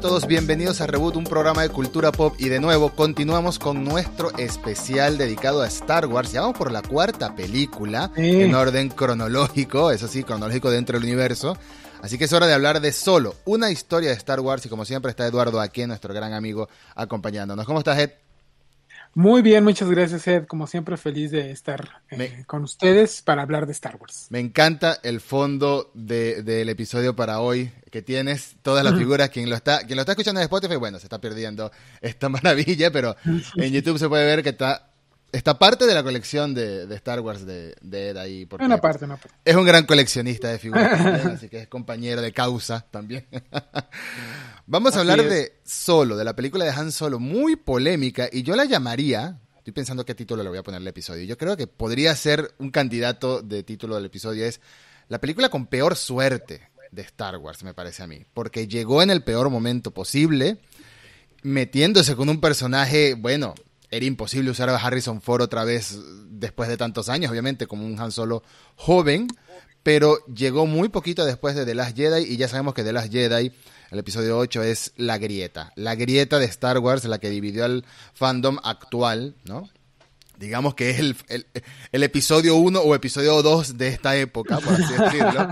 a todos, bienvenidos a Reboot, un programa de cultura pop y de nuevo continuamos con nuestro especial dedicado a Star Wars. Ya vamos por la cuarta película en orden cronológico, eso sí, cronológico dentro del universo. Así que es hora de hablar de solo una historia de Star Wars y como siempre está Eduardo aquí, nuestro gran amigo, acompañándonos. ¿Cómo estás, Ed? Muy bien, muchas gracias Ed. Como siempre feliz de estar eh, con ustedes para hablar de Star Wars. Me encanta el fondo del episodio para hoy que tienes, todas las figuras. Quien lo está, quien lo está escuchando en Spotify, bueno, se está perdiendo esta maravilla, pero en YouTube se puede ver que está esta parte de la colección de, Star Wars de, Ed ahí. una parte, una parte. Es un gran coleccionista de figuras, así que es compañero de causa también. Vamos a hablar de Solo, de la película de Han Solo, muy polémica, y yo la llamaría, estoy pensando qué título le voy a poner al episodio, yo creo que podría ser un candidato de título del episodio, es la película con peor suerte de Star Wars, me parece a mí, porque llegó en el peor momento posible, metiéndose con un personaje, bueno, era imposible usar a Harrison Ford otra vez después de tantos años, obviamente, como un Han Solo joven, pero llegó muy poquito después de The Last Jedi y ya sabemos que The Last Jedi, el episodio 8, es la grieta, la grieta de Star Wars, la que dividió al fandom actual, ¿no? Digamos que es el, el, episodio 1 o episodio 2 de esta época, por así decirlo,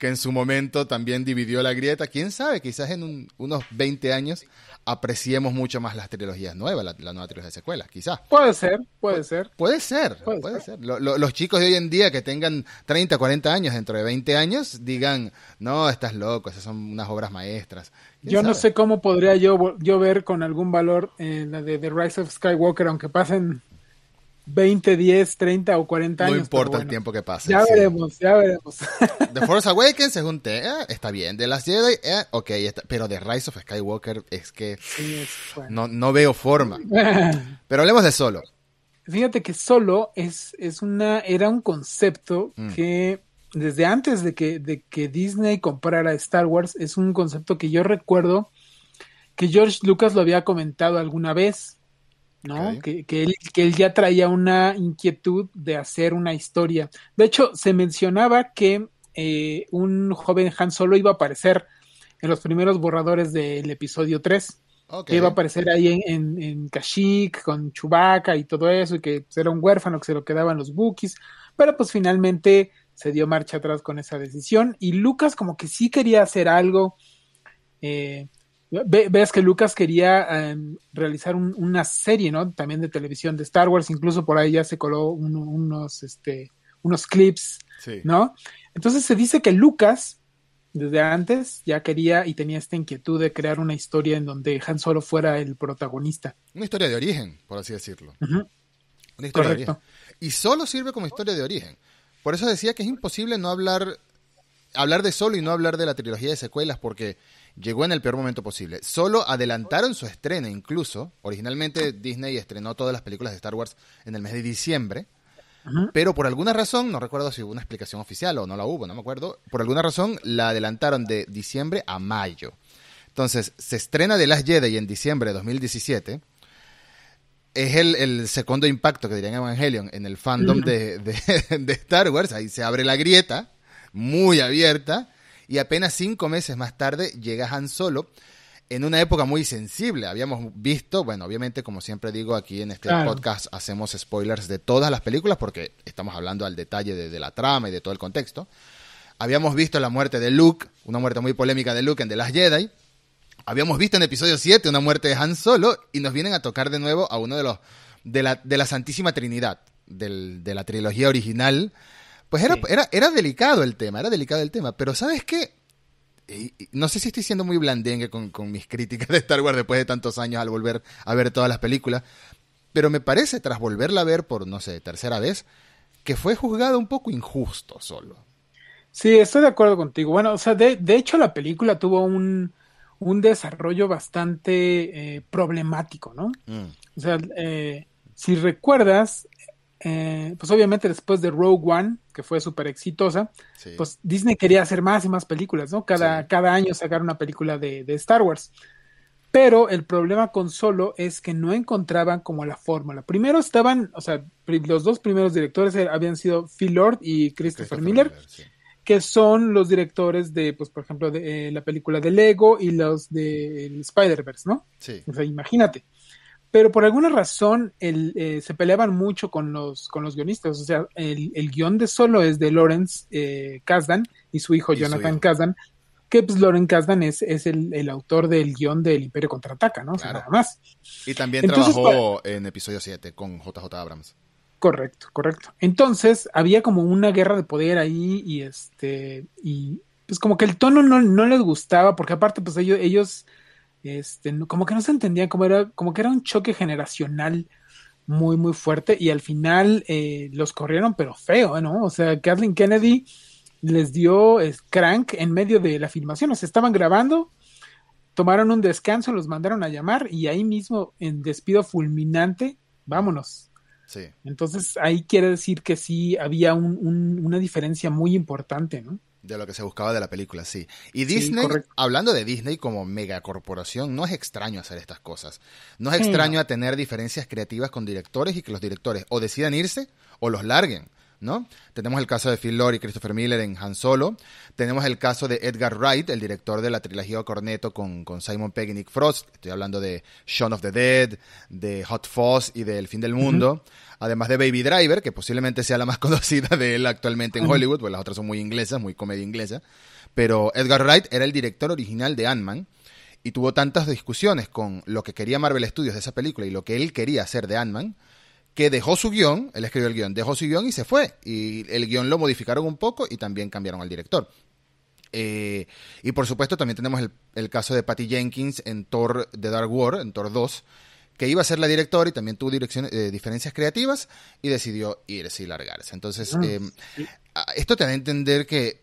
que en su momento también dividió la grieta. ¿Quién sabe? Quizás en unos 20 años apreciemos mucho más las trilogías nuevas, la, nueva trilogía de secuelas, quizás. Puede ser, puede ser. Puede ser, puede, ser. los chicos de hoy en día que tengan 30, 40 años, dentro de 20 años, digan, no, estás loco, esas son unas obras maestras. Yo no sé cómo podría yo, yo ver con algún valor eh, la de The Rise of Skywalker, aunque pasen 20, 10, 30 o 40 años. No importa el tiempo que pase. Ya veremos, ya veremos. The Force Awakens un eh, está bien. De las Jedi, eh, ok, está, pero The Rise of Skywalker es que no, no veo forma. pero hablemos de Solo. Fíjate que Solo es, es una, era un concepto mm. que desde antes de que, de que Disney comprara Star Wars, es un concepto que yo recuerdo que George Lucas lo había comentado alguna vez ¿no? Que, que, él, que él ya traía una inquietud de hacer una historia. De hecho, se mencionaba que eh, un joven Han Solo iba a aparecer en los primeros borradores del episodio 3. Que iba a aparecer ahí en, en, en, Kashyyyk con Chewbacca y todo eso, y que era un huérfano que se lo quedaban los Bookies. Pero pues finalmente se dio marcha atrás con esa decisión. Y Lucas como que sí quería hacer algo. Eh, ves que Lucas quería em, realizar una serie, ¿no? También de televisión de Star Wars, incluso por ahí ya se coló unos, este, unos clips, ¿no? Entonces se dice que Lucas, desde antes, ya quería y tenía esta inquietud de crear una historia en donde Han Solo fuera el protagonista. Una historia de origen, por así decirlo. Una historia Correcto. de origen. Y solo sirve como historia de origen. Por eso decía que es imposible no hablar, hablar de solo y no hablar de la trilogía de secuelas, porque llegó en el peor momento posible. Solo adelantaron su estreno incluso. Originalmente Disney estrenó todas las películas de Star Wars en el mes de diciembre. Pero por alguna razón, no recuerdo si hubo una explicación oficial o no la hubo, no me acuerdo. Por alguna razón la adelantaron de diciembre a mayo. Entonces, se estrena The Last Jedi en diciembre de 2017. Es el, segundo impacto que dirían Evangelion en el fandom de, de Star Wars. Ahí se abre la grieta, muy abierta y apenas cinco meses más tarde llega Han Solo en una época muy sensible. Habíamos visto, bueno, obviamente, como siempre digo, aquí en este podcast hacemos spoilers de todas las películas porque estamos hablando al detalle de, la trama y de todo el contexto. Habíamos visto la muerte de Luke, una muerte muy polémica de Luke en The Last Jedi. Habíamos visto en episodio 7 una muerte de Han Solo y nos vienen a tocar de nuevo a uno de los de la, de la Santísima Trinidad de la trilogía original pues era, era, era delicado el tema, era delicado el tema. Pero ¿sabes qué? no sé si estoy siendo muy blandengue con, mis críticas de Star Wars después de tantos años al volver a ver todas las películas, pero me parece, tras volverla a ver por, no sé, tercera vez, que fue juzgado un poco injusto solo. Sí, estoy de acuerdo contigo. Bueno, o sea, de, de hecho la película tuvo un, un desarrollo bastante eh, problemático, ¿no? Mm. O sea, eh, si recuerdas, eh, pues obviamente después de Rogue One, que fue súper exitosa, pues Disney quería hacer más y más películas, ¿no? Cada, cada año sacar una película de, Star Wars. Pero el problema con Solo es que no encontraban como la fórmula. Primero estaban, o sea, los dos primeros directores habían sido Phil Lord y Christopher, Miller, que son los directores de, pues, por ejemplo, de eh, la película de Lego y los de Spider-Verse, ¿no? Sí. O sea, imagínate. Pero por alguna razón el, eh, se peleaban mucho con los, con los guionistas. O sea, el, el guion de solo es de Lawrence eh, Kasdan y su hijo Jonathan Kasdan, que pues Loren Kasdan es, es el, el, autor del guion del Imperio Contraataca, ¿no? O sea, nada más. Y también trabajó en episodio 7 con JJ Abrams. Correcto, correcto. Entonces, había como una guerra de poder ahí y este, y pues como que el tono no, no les gustaba, porque aparte, pues ellos, ellos, este, como que no se entendían, como era, como que era un choque generacional muy, muy fuerte, y al final eh, los corrieron, pero feo, ¿no? O sea, Kathleen Kennedy les dio crank en medio de la filmación, o sea, estaban grabando, tomaron un descanso, los mandaron a llamar, y ahí mismo, en despido fulminante, vámonos, entonces ahí quiere decir que sí había una diferencia muy importante, ¿no? De lo que se buscaba de la película, sí. Y Disney, hablando de Disney como megacorporación, no es extraño hacer estas cosas. No es extraño a tener diferencias creativas con directores y que los directores o decidan irse o los larguen. ¿No? Tenemos el caso de Phil Lord y Christopher Miller en Han Solo. Tenemos el caso de Edgar Wright, el director de la trilogía Corneto con, con Simon Pegg y Nick Frost. Estoy hablando de Shaun of the Dead, de Hot Fuzz y de El fin del mundo. Además de Baby Driver, que posiblemente sea la más conocida de él actualmente en Hollywood, porque las otras son muy inglesas, muy comedia inglesa. Pero Edgar Wright era el director original de Ant-Man y tuvo tantas discusiones con lo que quería Marvel Studios de esa película y lo que él quería hacer de Ant-Man que dejó su guion, él escribió el guion, dejó su guion y se fue. Y el guion lo modificaron un poco y también cambiaron al director. Eh, y por supuesto también tenemos el, caso de Patty Jenkins en Thor The Dark War, en Thor 2, que iba a ser la directora y también tuvo eh, diferencias creativas y decidió irse y largarse. Entonces, ah, eh, esto te da a entender que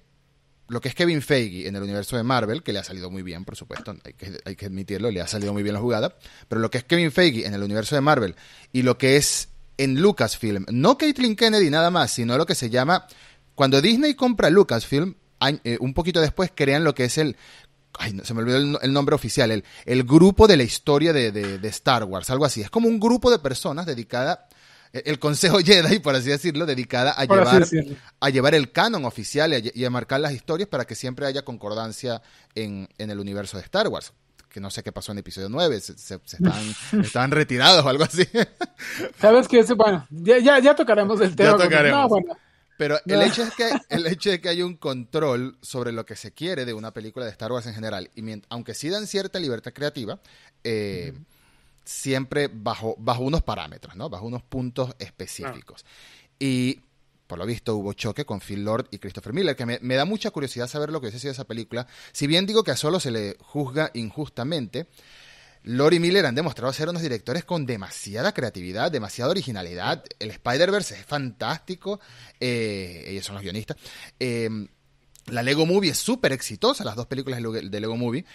lo que es Kevin Feige en el universo de Marvel, que le ha salido muy bien, por supuesto, hay que, hay que admitirlo, le ha salido muy bien la jugada, pero lo que es Kevin Feige en el universo de Marvel y lo que es en Lucasfilm. No Caitlin Kennedy nada más, sino lo que se llama... Cuando Disney compra Lucasfilm, eh, un poquito después crean lo que es el... Ay, no, se me olvidó el, nombre oficial, el, el, grupo de la historia de, de, Star Wars, algo así. Es como un grupo de personas dedicada e, el Consejo Jedi, por así decirlo, dedicada a, llevar, a llevar el canon oficial y a, marcar las historias para que siempre haya concordancia en, en, el universo de Star Wars que no sé qué pasó en episodio 9, se, estaban, retirados o algo así. Sabes que, bueno, ya, ya, tocaremos el tema. Pero el, hecho es que, el hecho de que haya un control sobre lo que se quiere de una película de Star Wars en general, y aunque sí dan cierta libertad creativa, eh, siempre bajo, bajo unos parámetros, ¿no? Bajo unos puntos específicos. Y por lo visto hubo choque con Phil Lord y Christopher Miller, que me, da mucha curiosidad saber lo que hubiese sido esa película. Si bien digo que a solo se le juzga injustamente, Lord y Miller han demostrado ser unos directores con demasiada creatividad, demasiada originalidad. El Spider-Verse es fantástico, eh, ellos son los guionistas. Eh, la Lego Movie es súper exitosa, las dos películas de Lego Movie.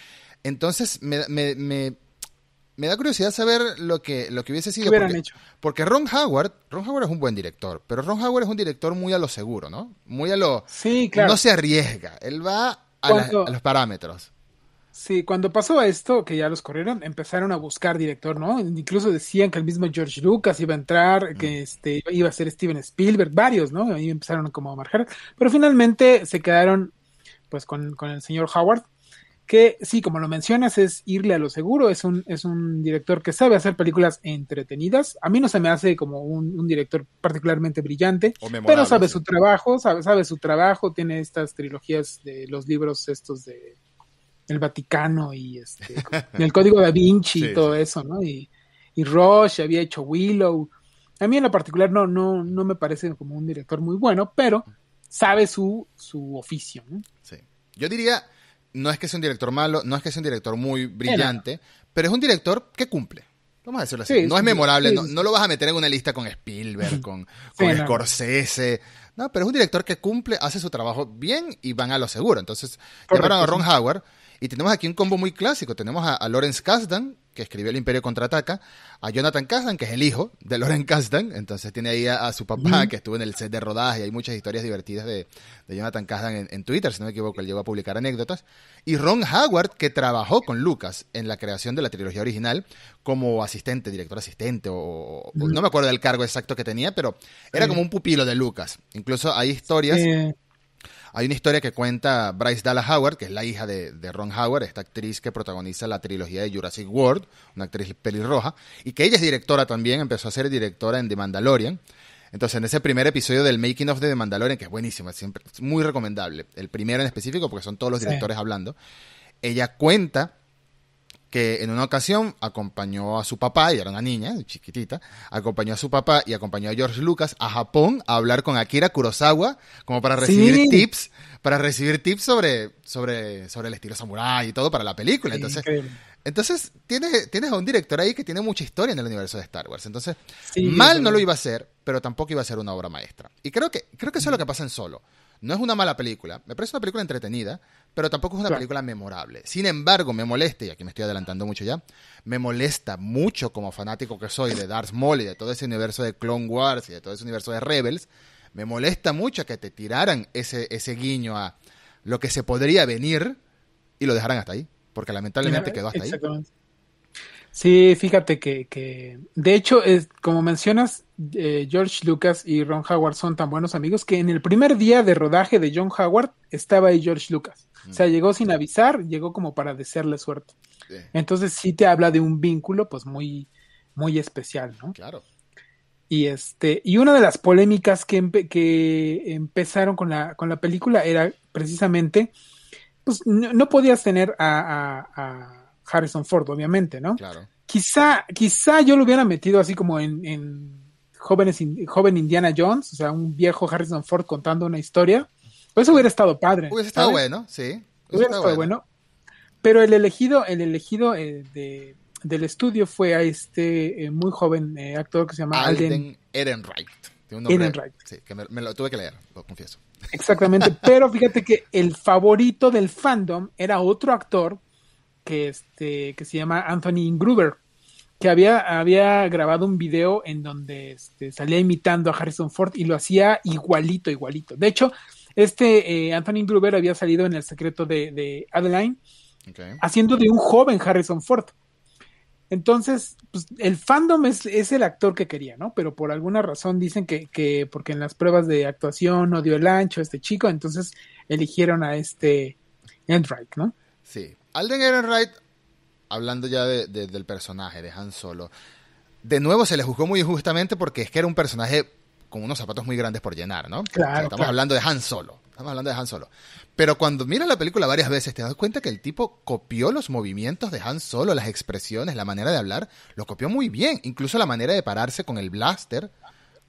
Entonces me, da curiosidad saber lo que, lo que hubiese sido. Porque, hecho? porque Ron Howard, Ron Howard es un buen director, pero Ron Howard es un director muy a lo seguro, ¿no? Muy a lo... Sí, claro. No se arriesga, él va a, los parámetros. Sí, cuando pasó esto, que ya los corrieron, empezaron a buscar director, ¿no? Incluso decían que el mismo George Lucas iba a entrar, que mm. este iba a ser Steven Spielberg, varios, ¿no? Ahí empezaron como a marcar, pero finalmente se quedaron pues con, con el señor Howard, que sí, como lo mencionas, es irle a lo seguro, es un, es un director que sabe hacer películas entretenidas. A mí no se me hace como un, director particularmente brillante, pero sabe su trabajo, sabe, sabe su trabajo, tiene estas trilogías de los libros estos de el Vaticano y este el Código da Vinci y todo eso, ¿no? Y, y Rush había hecho Willow. A mí en lo particular no, no, no me parece como un director muy bueno, pero sabe su, su oficio, ¿no? Sí. Yo diría no es que sea un director malo, no es que sea un director muy brillante, pero es un director que cumple. Vamos a decirlo así. no es memorable, no, lo vas a meter en una lista con Spielberg, con, con Scorsese. No, pero es un director que cumple, hace su trabajo bien y van a lo seguro. Entonces, llamaron a Ron Howard y tenemos aquí un combo muy clásico. Tenemos a, a Lawrence Kasdan, que escribió El Imperio Contraataca, a Jonathan Kasdan, que es el hijo de Loren Kasdan, entonces tiene ahí a, su papá, que estuvo en el set de rodaje, y hay muchas historias divertidas de, Jonathan Kasdan en, Twitter, si no me equivoco, él llegó a publicar anécdotas, y Ron Howard, que trabajó con Lucas en la creación de la trilogía original como asistente, director asistente, o, no me acuerdo del cargo exacto que tenía, pero era como un pupilo de Lucas. Incluso hay historias... Hay una historia que cuenta Bryce Dallas Howard, que es la hija de, Ron Howard, esta actriz que protagoniza la trilogía de Jurassic World, una actriz pelirroja, y que ella es directora también, empezó a ser directora en The Mandalorian. Entonces, en ese primer episodio del Making of The Mandalorian, que es buenísimo, es, siempre, muy recomendable, el primero en específico, porque son todos los directores hablando, ella cuenta que en una ocasión acompañó a su papá, y era una niña, chiquitita, acompañó a su papá y acompañó a George Lucas a Japón a hablar con Akira Kurosawa, como para recibir tips, para recibir tips sobre, sobre, sobre el estilo samurai y todo para la película. Entonces, entonces tienes, tienes a un director ahí que tiene mucha historia en el universo de Star Wars. Entonces, mal no lo iba a hacer, pero tampoco iba a ser una obra maestra. Y creo que, creo que eso es lo que pasa en Solo. No es una mala película, me parece una película entretenida, pero tampoco es una película memorable. Sin embargo, me molesta, y aquí me estoy adelantando mucho ya, me molesta mucho como fanático que soy de Darth Maul y de todo ese universo de Clone Wars y de todo ese universo de Rebels, me molesta mucho que te tiraran ese, ese guiño a lo que se podría venir y lo dejaran hasta ahí, porque lamentablemente quedó hasta ahí. Sí, fíjate que, que de hecho, es, como mencionas, eh, George Lucas y Ron Howard son tan buenos amigos que en el primer día de rodaje de John Howard estaba ahí George Lucas. O sea, llegó sin avisar, llegó como para desearle suerte. Entonces sí te habla de un vínculo pues muy, muy especial, ¿no? Claro. Y este, y una de las polémicas que, que empezaron con la, con la película era precisamente, pues no, podías tener a Harrison Ford, obviamente, ¿no? Claro. Quizá, quizá yo lo hubiera metido así como en, en jóvenes, joven Indiana Jones, o sea, un viejo Harrison Ford contando una historia. Pues eso hubiera estado padre. Hubiera estado bueno, sí. Hubiera, estado bueno. Pero el elegido, el elegido eh, de, del estudio fue a este eh, muy joven eh, actor que se llama Alden, Alden Ehrenreich. Ehrenreich. Sí, que me, lo tuve que leer, lo confieso. Exactamente, pero fíjate que el favorito del fandom era otro actor que, este, que se llama Anthony Gruber, que había, había grabado un video en donde este, salía imitando a Harrison Ford y lo hacía igualito, igualito. De hecho, este eh, Anthony Gruber había salido en El secreto de, Adeline, haciendo de un joven Harrison Ford. Entonces, pues, el fandom es, es, el actor que quería, ¿no? Pero por alguna razón dicen que, que, porque en las pruebas de actuación no dio el ancho este chico, entonces eligieron a este Enright, ¿no? Sí, Alden Ehrenreich, hablando ya del personaje de Han Solo, de nuevo se le juzgó muy injustamente porque es que era un personaje con unos zapatos muy grandes por llenar, ¿no? Claro. estamos hablando de Han Solo. Estamos hablando de Han Solo. Pero cuando miras la película varias veces, te das cuenta que el tipo copió los movimientos de Han Solo, las expresiones, la manera de hablar, lo copió muy bien. Incluso la manera de pararse con el blaster,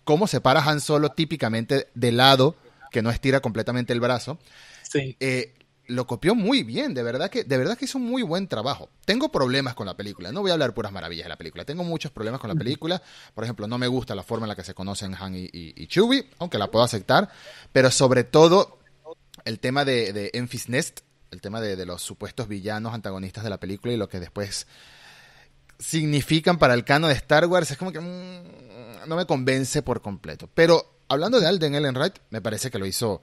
cómo se para Han Solo típicamente de lado, que no estira completamente el brazo. Sí. Eh, lo copió muy bien, de verdad que de verdad que hizo un muy buen trabajo. Tengo problemas con la película, no voy a hablar puras maravillas de la película. Tengo muchos problemas con la película. Por ejemplo, no me gusta la forma en la que se conocen Han y, y, Chewie, aunque la puedo aceptar, pero sobre todo el tema de, de Enfys Nest, el tema de, los supuestos villanos antagonistas de la película y lo que después significan para el canon de Star Wars, es como que mm, no me convence por completo. Pero hablando de Alden Ehrenreich, me parece que lo hizo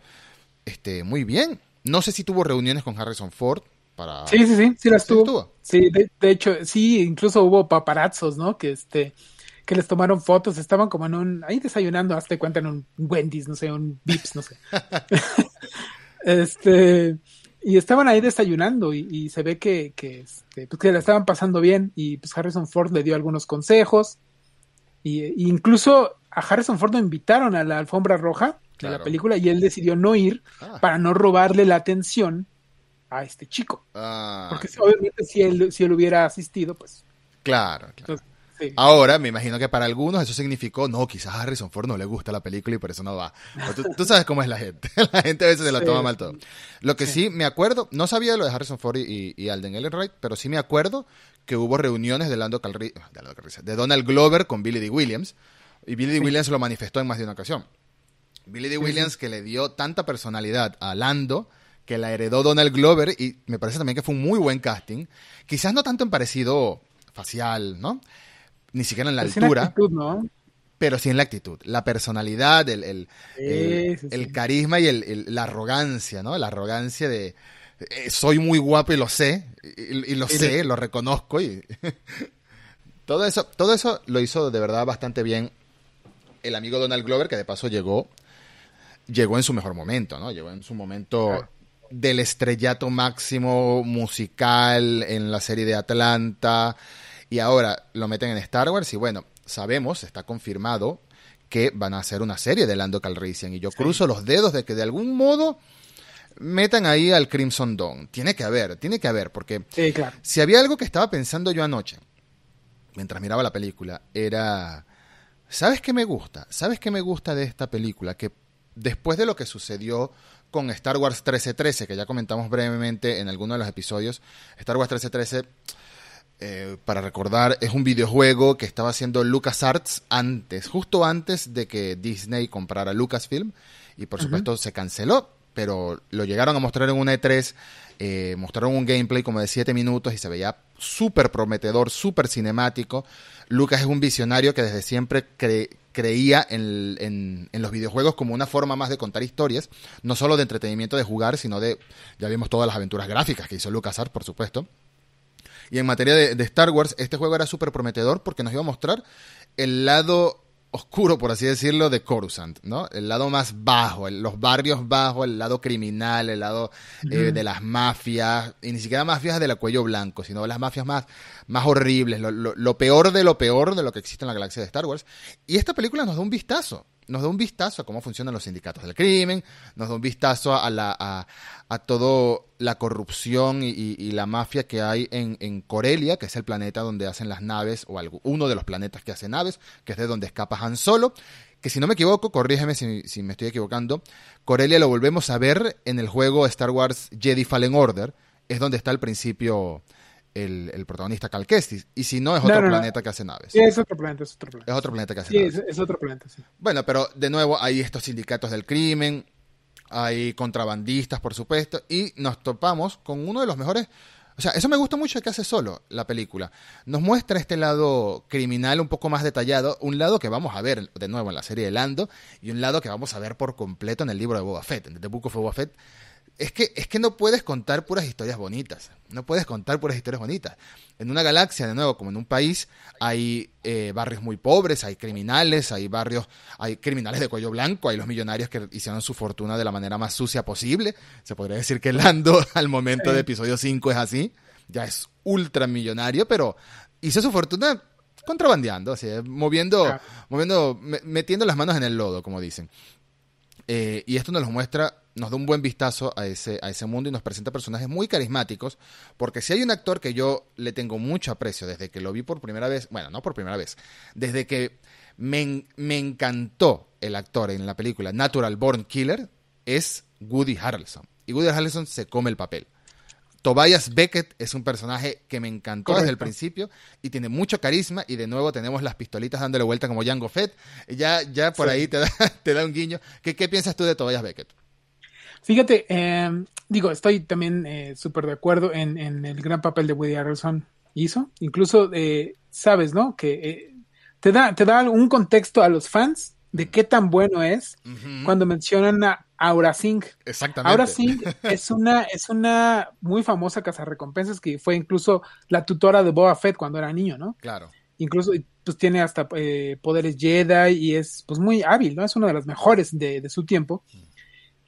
este, muy bien no sé si tuvo reuniones con Harrison Ford para... Sí, sí, sí, sí las tuvo. Sí, de, hecho, sí, incluso hubo paparazzos, ¿no? Que este que les tomaron fotos, estaban como en un, ahí desayunando, hasta cuenta en un Wendy's, no sé, un Vips, no sé. este, y estaban ahí desayunando y, se ve que, que, este, pues que la estaban pasando bien y pues Harrison Ford le dio algunos consejos y, incluso a Harrison Ford lo invitaron a la alfombra roja de la película y él decidió no ir ah. para no robarle la atención a este chico. Ah, Porque obviamente si él, si él hubiera asistido, pues... Claro, Ahora, me imagino que para algunos eso significó, no, quizás a Harrison Ford no le gusta la película y por eso no va. Tú, sabes cómo es la gente. la gente a veces se la toma mal todo. Lo que sí. me acuerdo, no sabía lo de Harrison Ford y, Alden Ehrenreich, pero sí me acuerdo que hubo reuniones de, Lando de, de Donald Glover con Billy D. Williams. Y Billy D. Williams lo manifestó en más de una ocasión. Billy D. Williams que le dio tanta personalidad a Lando que la heredó Donald Glover y me parece también que fue un muy buen casting. Quizás no tanto en parecido facial, ¿no? Ni siquiera en la altura. Pero sí en la actitud. La personalidad, el, el, carisma y la arrogancia, ¿no? La arrogancia de eh, soy muy guapo y lo sé. Y, lo sé, lo reconozco. Y todo eso, todo eso lo hizo de verdad bastante bien el amigo Donald Glover, que de paso llegó llegó en su mejor momento, ¿no? Llegó en su momento del estrellato máximo musical en la serie de Atlanta y ahora lo meten en Star Wars y bueno, sabemos, está confirmado que van a hacer una serie de Lando Calrissian y yo cruzo los dedos de que de algún modo metan ahí al Crimson Dawn. Tiene que haber, tiene que haber, porque si había algo que estaba pensando yo anoche, mientras miraba la película, era, ¿sabes qué me gusta? ¿Sabes qué me gusta de esta película? Que después de lo que sucedió con Star Wars 1313, que ya comentamos brevemente en alguno de los episodios, Star Wars 1313, eh, para recordar, es un videojuego que estaba haciendo LucasArts antes, justo antes de que Disney comprara Lucasfilm, y por supuesto se canceló, pero lo llegaron a mostrar en una E3, eh, mostraron un gameplay como de 7 minutos y se veía súper prometedor, súper cinemático. Lucas es un visionario que desde siempre creía en, los videojuegos como una forma más de contar historias, no solo de entretenimiento de jugar, sino de, ya vimos todas las aventuras gráficas que hizo LucasArts, por supuesto. Y en materia de, de Star Wars, este juego era súper prometedor porque nos iba a mostrar el lado oscuro, por así decirlo, de Coruscant, ¿no? El lado más bajo, los barrios bajos, el lado criminal, el lado eh, de las mafias, y ni siquiera mafias de la cuello blanco, sino las mafias más, más horribles, lo, peor de lo peor de lo que existe en la galaxia de Star Wars. Y esta película nos da un vistazo nos da un vistazo a cómo funcionan los sindicatos del crimen, nos da un vistazo a, la, a, toda la corrupción y, la mafia que hay en, Corelia, que es el planeta donde hacen las naves, o uno de los planetas que hace naves, que es de donde escapa Han Solo, que si no me equivoco, corrígeme si, si me estoy equivocando, Corelia lo volvemos a ver en el juego Star Wars Jedi Fallen Order, es donde está al principio el, protagonista Cal Kestis. Y si no, es otro planeta que hace naves. Sí, es otro planeta, es otro planeta. Es otro planeta que hace naves. Es, es otro planeta, sí. Bueno, pero de nuevo hay estos sindicatos del crimen, hay contrabandistas, por supuesto, y nos topamos con uno de los mejores... O sea, eso me gusta mucho que hace solo la película. Nos muestra este lado criminal un poco más detallado, un lado que vamos a ver de nuevo en la serie de Lando y un lado que vamos a ver por completo en el libro de Boba Fett, en The Book of Boba Fett, es que, es que no puedes contar puras historias bonitas. No puedes contar puras historias bonitas. En una galaxia, de nuevo, como en un país, hay eh, barrios muy pobres, hay criminales, hay barrios, hay criminales de cuello blanco, hay los millonarios que hicieron su fortuna de la manera más sucia posible. Se podría decir que Lando al momento de episodio 5 es así. Ya es ultramillonario, pero hizo su fortuna contrabandeando, así, moviendo, moviendo, metiendo las manos en el lodo, como dicen. Eh, y esto nos lo muestra nos da un buen vistazo a ese, a ese mundo y nos presenta personajes muy carismáticos, porque si hay un actor que yo le tengo mucho aprecio desde que lo vi por primera vez, bueno, no por primera vez, desde que me, me encantó el actor en la película Natural Born Killer, es Woody Harrelson. Y Woody Harrelson se come el papel. Tobias Beckett es un personaje que me encantó desde el principio y tiene mucho carisma y de nuevo tenemos las pistolitas dándole vuelta como Jango Fett. Ya, ya por ahí te da, te da un guiño. ¿Qué, ¿Qué piensas tú de Tobias Beckett? Fíjate, eh, digo, estoy también eh, súper de acuerdo en, en, el gran papel de Woody Harrelson hizo. Incluso, eh, sabes, ¿no? Que eh, te, da, te da un contexto a los fans de qué tan bueno es cuando mencionan a Aura Singh. Exactamente. Aura Singh es una, es una muy famosa cazarrecompensas que fue incluso la tutora de Boba Fett cuando era niño, ¿no? Claro. Incluso pues tiene hasta poderes Jedi y es pues muy hábil, ¿no? Es una de las mejores de, de su tiempo.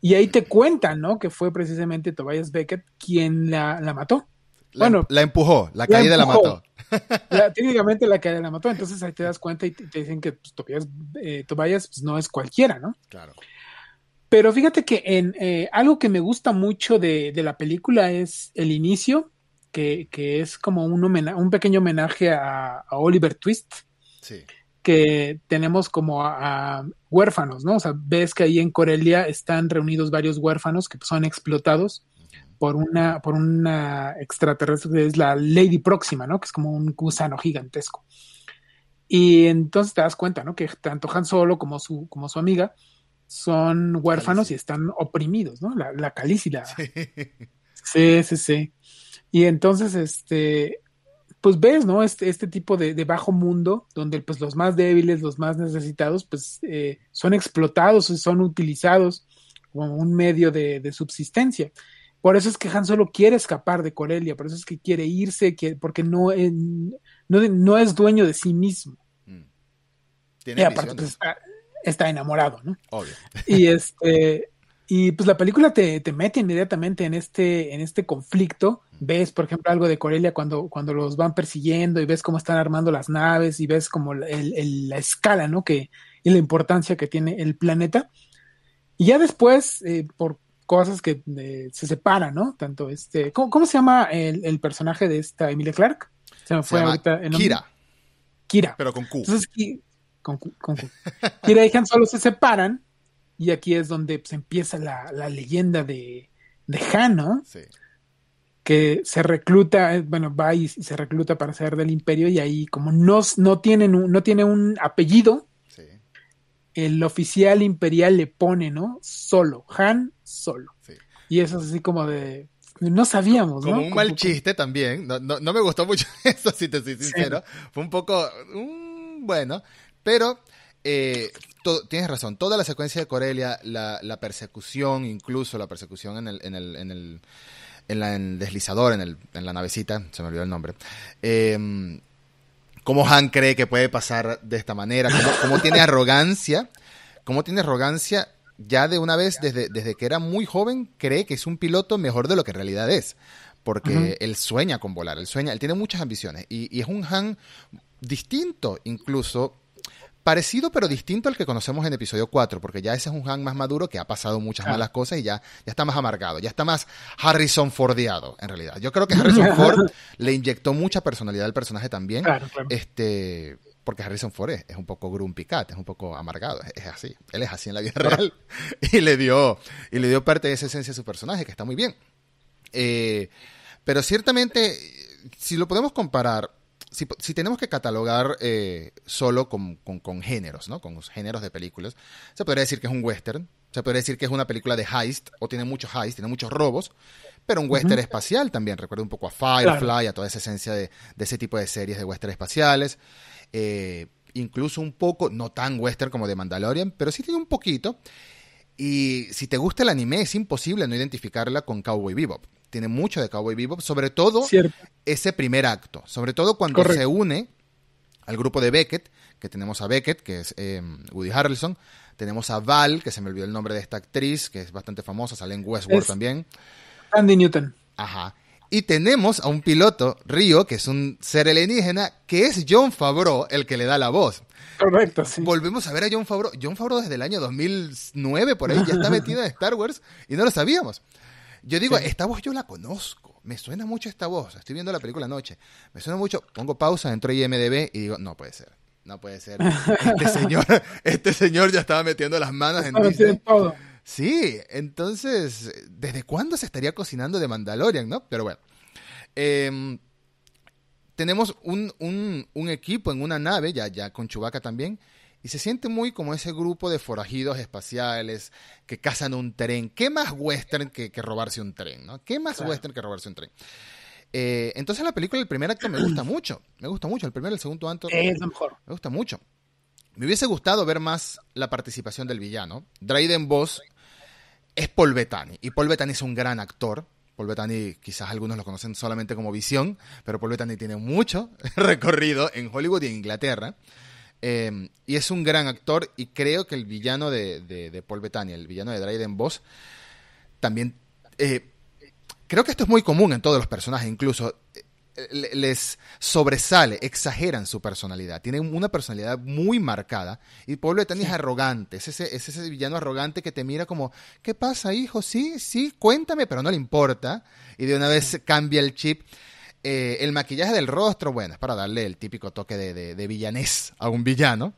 Y ahí te cuentan, ¿no? Que fue precisamente Tobias Beckett quien la, la mató. bueno, la empujó, la caída la, mató. técnicamente la caída la mató, entonces ahí te das cuenta y te, dicen que pues, Tobias, eh, Tobias pues, no es cualquiera, ¿no? Claro. Pero fíjate que en eh, algo que me gusta mucho de, de la película es el inicio, que, que es como un, un pequeño homenaje a, a Oliver Twist. Sí que tenemos como a, huérfanos, ¿no? O sea, ves que ahí en Corelia están reunidos varios huérfanos que son explotados por una, por una extraterrestre que es la Lady Próxima, ¿no? Que es como un gusano gigantesco. Y entonces te das cuenta, ¿no? Que tanto Han Solo como su, como su amiga son huérfanos y están oprimidos, ¿no? La, la. Sí. sí, sí, sí. Y entonces, este, pues ves, ¿no? Este, este tipo de, bajo mundo, donde pues los más débiles, los más necesitados, pues eh, son explotados y son utilizados como un medio de, subsistencia. Por eso es que Han solo quiere escapar de Corelia, por eso es que quiere irse, porque no, no, es dueño de sí mismo. Mm. Tiene aparte, pues, está enamorado, ¿no? Obvio. Y este, y pues la película te, te, mete inmediatamente en este, en este conflicto. Ves, por ejemplo, algo de Corelia cuando, cuando los van persiguiendo y ves cómo están armando las naves y ves como el, la escala, ¿no? Que, y la importancia que tiene el planeta. Y ya después, eh, por cosas que eh, se separan, ¿no? Tanto este, ¿cómo, se llama el, personaje de esta Emilia Clark? Se me fue ahorita Kira. Kira. Pero con Q. Entonces, con, con Kira y Han Solo se separan y aquí es donde se pues, empieza la, leyenda de, de Han, ¿no? Sí. Que se recluta, bueno, va y se recluta para ser del imperio y ahí como no, no, tienen un, no tiene un apellido, el oficial imperial le pone, ¿no? Solo, Han Solo. Y eso es así como de, no sabíamos, como un mal chiste también. No, no, me gustó mucho eso, si te soy sincero. Fue un poco, bueno, pero eh, tienes razón, toda la secuencia de Corelia, la, la persecución, incluso la persecución en el, en el, en el, en la, deslizador, en, el, en la navecita, se me olvidó el nombre. Eh, cómo Han cree que puede pasar de esta manera, cómo, tiene arrogancia, cómo tiene arrogancia ya de una vez desde, desde que era muy joven, cree que es un piloto mejor de lo que en realidad es. Porque él sueña con volar, él sueña, él tiene muchas ambiciones. Y, y es un Han distinto incluso parecido pero distinto al que conocemos en episodio 4, porque ya ese es un Han más maduro que ha pasado muchas malas cosas y ya, ya está más amargado, ya está más Harrison Fordeado, en realidad. Yo creo que Harrison Ford le inyectó mucha personalidad al personaje también, este porque Harrison Ford es, un poco grumpy cat, es un poco amargado, es, así, él es así en la vida real y le dio y le dio parte de esa esencia a su personaje, que está muy bien. Eh, pero ciertamente, si lo podemos comparar, si, tenemos que catalogar eh, solo con, géneros, ¿no? Con géneros de películas, se podría decir que es un western, se podría decir que es una película de heist, o tiene muchos heist, tiene muchos robos, pero un western espacial también. Recuerda un poco a Firefly, a toda esa esencia de, ese tipo de series de western espaciales. Eh, incluso un poco, no tan western como de Mandalorian, pero sí tiene un poquito. Y si te gusta el anime, es imposible no identificarla con Cowboy Bebop tiene mucho de Cowboy Bebop, sobre todo ese primer acto, sobre todo cuando se une al grupo de Beckett, que tenemos a Beckett, que es em, Woody Harrelson, tenemos a Val, que se me olvidó el nombre de esta actriz, que es bastante famosa, sale en Westworld también. Andy Newton. Ajá. Y tenemos a un piloto, Río, que es un ser alienígena, que es John Favreau el que le da la voz. Correcto, sí. Volvemos a ver a John Favreau. John Favreau desde el año 2009, por ahí, ya está metido en Star Wars y no lo sabíamos. Yo digo, esta voz yo la conozco, me suena mucho esta voz, estoy viendo la película anoche, me suena mucho, pongo pausa, entro a IMDB y digo, no puede ser, no puede ser. Este señor, este señor ya estaba metiendo las manos en Disney. Sí, entonces, ¿desde cuándo se estaría cocinando de Mandalorian, no? Pero bueno. Em, tenemos un, un, un, equipo en una nave, ya, ya con Chewbacca también, y se siente muy como ese grupo de forajidos espaciales que cazan un tren. ¿Qué más western que, robarse un tren? ¿no? ¿Qué más western que robarse un tren? Eh, entonces la película, el primer acto me gusta mucho. Me gusta mucho. El primer y el segundo acto. Es mejor. Me gusta mucho. Me hubiese gustado ver más la participación del villano. Dryden Boss es Paul Bettany. Y Paul Bettany es un gran actor. Paul Bettany, quizás algunos lo conocen solamente como visión, pero Paul Bettany tiene mucho recorrido en Hollywood y en Inglaterra. Em, y es un gran actor y creo que el villano de, de, Paul Bettany, el villano de Dryden Boss, también... Eh, creo que esto es muy común en todos los personajes, incluso eh, les sobresale, exageran su personalidad. Tienen una personalidad muy marcada. Y Paul Bettany es arrogante. Es ese, es ese villano arrogante que te mira como, ¿qué pasa, hijo? Sí, sí, cuéntame, pero no le importa. Y de una vez cambia el chip. Eh, el maquillaje del rostro, bueno, es para darle el típico toque de, villanés a un villano.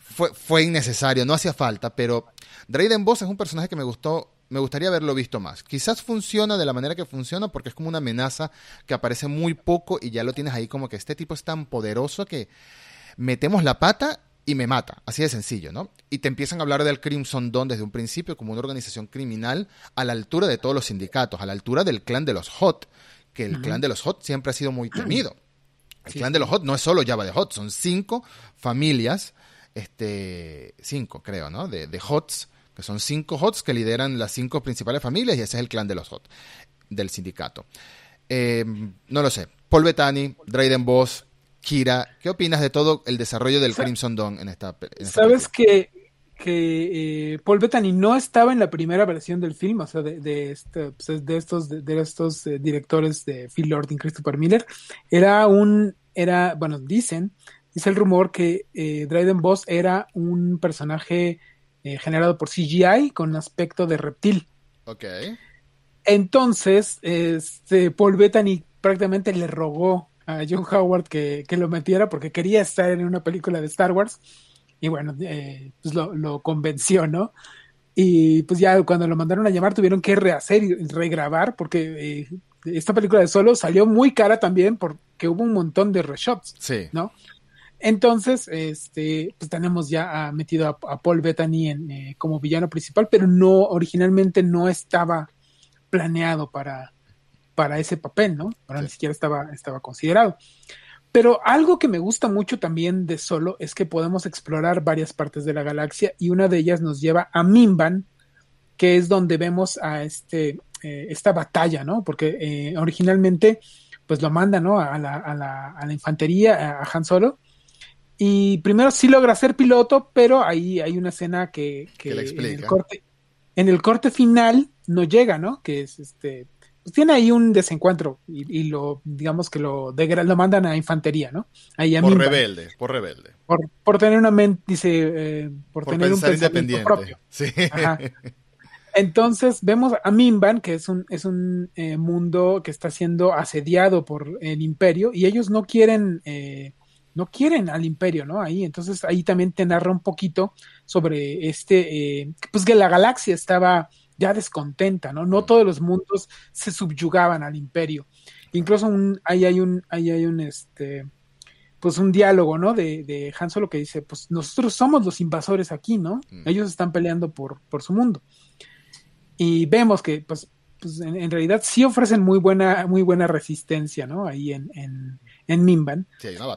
Fue, fue, innecesario, no hacía falta, pero Drayden Boss es un personaje que me gustó, me gustaría haberlo visto más. Quizás funciona de la manera que funciona porque es como una amenaza que aparece muy poco y ya lo tienes ahí como que este tipo es tan poderoso que metemos la pata y me mata, así de sencillo, ¿no? Y te empiezan a hablar del Crimson Dawn desde un principio como una organización criminal a la altura de todos los sindicatos, a la altura del clan de los Hot, que el clan de los Hot siempre ha sido muy temido. El clan de los Hot no es solo Java de Hot, son cinco familias, este, cinco creo, ¿no? De, de Hots, que son cinco Hots que lideran las cinco principales familias y ese es el clan de los Hot, del sindicato. Em, no lo sé. Paul Bettany, Dryden Boss, Kira, ¿qué opinas de todo el desarrollo del Crimson Dawn en esta, Sabes que que eh, Paul Bettany no estaba en la primera versión del film, o sea, de, de, este, pues, de estos, de, estos eh, directores de Phil Lord y Christopher Miller, era un, era, bueno, dicen, dice el rumor que eh, Dryden Boss era un personaje eh, generado por CGI con aspecto de reptil. Ok. Entonces, este, Paul Bettany prácticamente le rogó a John Howard que, que lo metiera porque quería estar en una película de Star Wars y bueno, eh, pues lo, convenció, ¿no? Y pues ya cuando lo mandaron a llamar tuvieron que rehacer y regrabar porque eh, esta película de solo salió muy cara también porque hubo un montón de reshots, sí. ¿no? Entonces, este, pues tenemos ya metido a, Paul Bettany en, eh, como villano principal, pero no, originalmente no estaba planeado para, para ese papel, ¿no? Ahora ni siquiera estaba, estaba considerado. Pero algo que me gusta mucho también de Solo es que podemos explorar varias partes de la galaxia y una de ellas nos lleva a Mimban, que es donde vemos a este, eh, esta batalla, ¿no? Porque eh, originalmente pues lo manda, ¿no? A la, a la, a la infantería, a Han Solo. Y primero sí logra ser piloto, pero ahí hay una escena que, que en, el corte, en el corte final no llega, ¿no? Que es este pues, tiene ahí un desencuentro y, lo, digamos que lo, lo mandan a infantería, ¿no? Ahí por rebelde, por rebelde. Por, tener una mente, dice, eh, por, tener un pensamiento propio. Sí. Entonces vemos a Mimban, que es un, es un eh, mundo que está siendo asediado por el imperio y ellos no quieren, eh, no quieren al imperio, ¿no? Ahí, entonces ahí también te narra un poquito sobre este, pues que la galaxia estaba ya descontenta, ¿no? No todos los mundos se subyugaban al imperio. Incluso un, ahí hay un, ahí hay un, este, pues un diálogo, ¿no? De, de Han Solo que dice, pues nosotros somos los invasores aquí, ¿no? Mm. Ellos están peleando por, por su mundo. Y vemos que, pues, pues en, realidad sí ofrecen muy buena, muy buena resistencia, ¿no? Ahí en, en, en Mimban.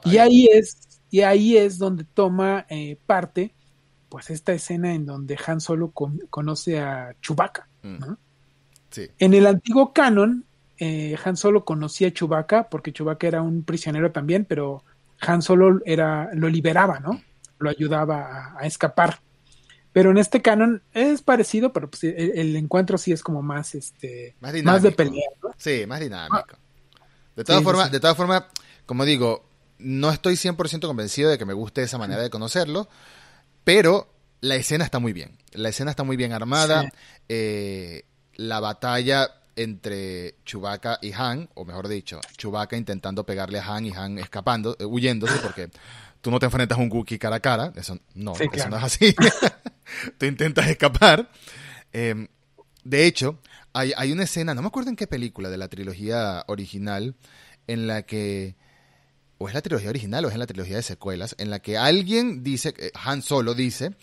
y ahí es, y ahí es donde toma eh, parte pues esta escena en donde Han Solo conoce a Chewbacca. Mm. En el antiguo canon, eh, Han Solo conocía a Chewbacca porque Chewbacca era un prisionero también, pero Han Solo era, lo liberaba, ¿no? Lo ayudaba a, escapar. Pero en este canon es parecido, pero pues el, encuentro sí es como más, este, más, de pelea. Sí, más dinámico. de todas formas, de todas formas, como digo, no estoy 100% convencido de que me guste esa manera de conocerlo pero la escena está muy bien. La escena está muy bien armada. Eh, la batalla entre Chewbacca y Han, o mejor dicho, Chewbacca intentando pegarle a Han y Han escapando, eh, huyéndose, porque tú no te enfrentas a un Wookiee cara a cara. Eso no, eso no es así. tú intentas escapar. Em, de hecho, hay, hay una escena, no me acuerdo en qué película de la trilogía original, en la que o es la trilogía original o es en la trilogía de secuelas, en la que alguien dice, eh, Han Solo dice,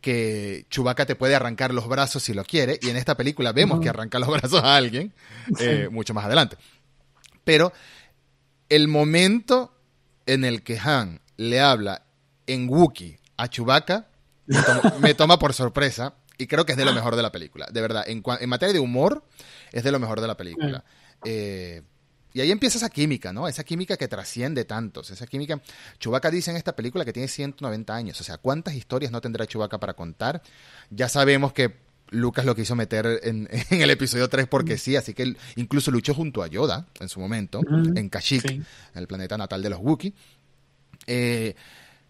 que Chewbacca te puede arrancar los brazos si lo quiere, y en esta película vemos que arranca los brazos a alguien, eh, mucho más adelante. Pero el momento en el que Han le habla en Wookiee a Chewbacca me toma, por sorpresa y creo que es de lo mejor de la película. De verdad, en, en materia de humor, es de lo mejor de la película. Eh, y ahí empieza esa química, ¿no? Esa química que trasciende tantos. Esa química. Chubaca dice en esta película que tiene 190 años. O sea, ¿cuántas historias no tendrá Chubaca para contar? Ya sabemos que Lucas lo quiso meter en, el episodio 3 porque sí, así que incluso luchó junto a Yoda en su momento, en Kashyyyk, en el planeta natal de los Wookiee. Eh,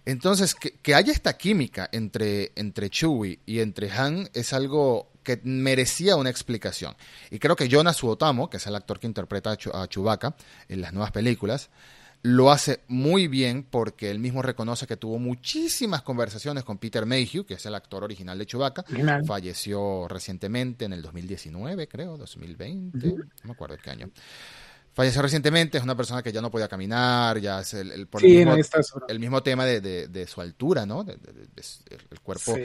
entonces, que, haya esta química entre, entre Chewie y entre Han es algo que merecía una explicación. Y creo que Jonas Suotamo, que es el actor que interpreta a Chewbacca en las nuevas películas, lo hace muy bien porque él mismo reconoce que tuvo muchísimas conversaciones con Peter Mayhew, que es el actor original de Chewbacca. Falleció recientemente en el 2019, creo, 2020, no me acuerdo qué año. Falleció recientemente, es una persona que ya no podía caminar, ya es el, el, mismo, tema de, su altura, ¿no? el cuerpo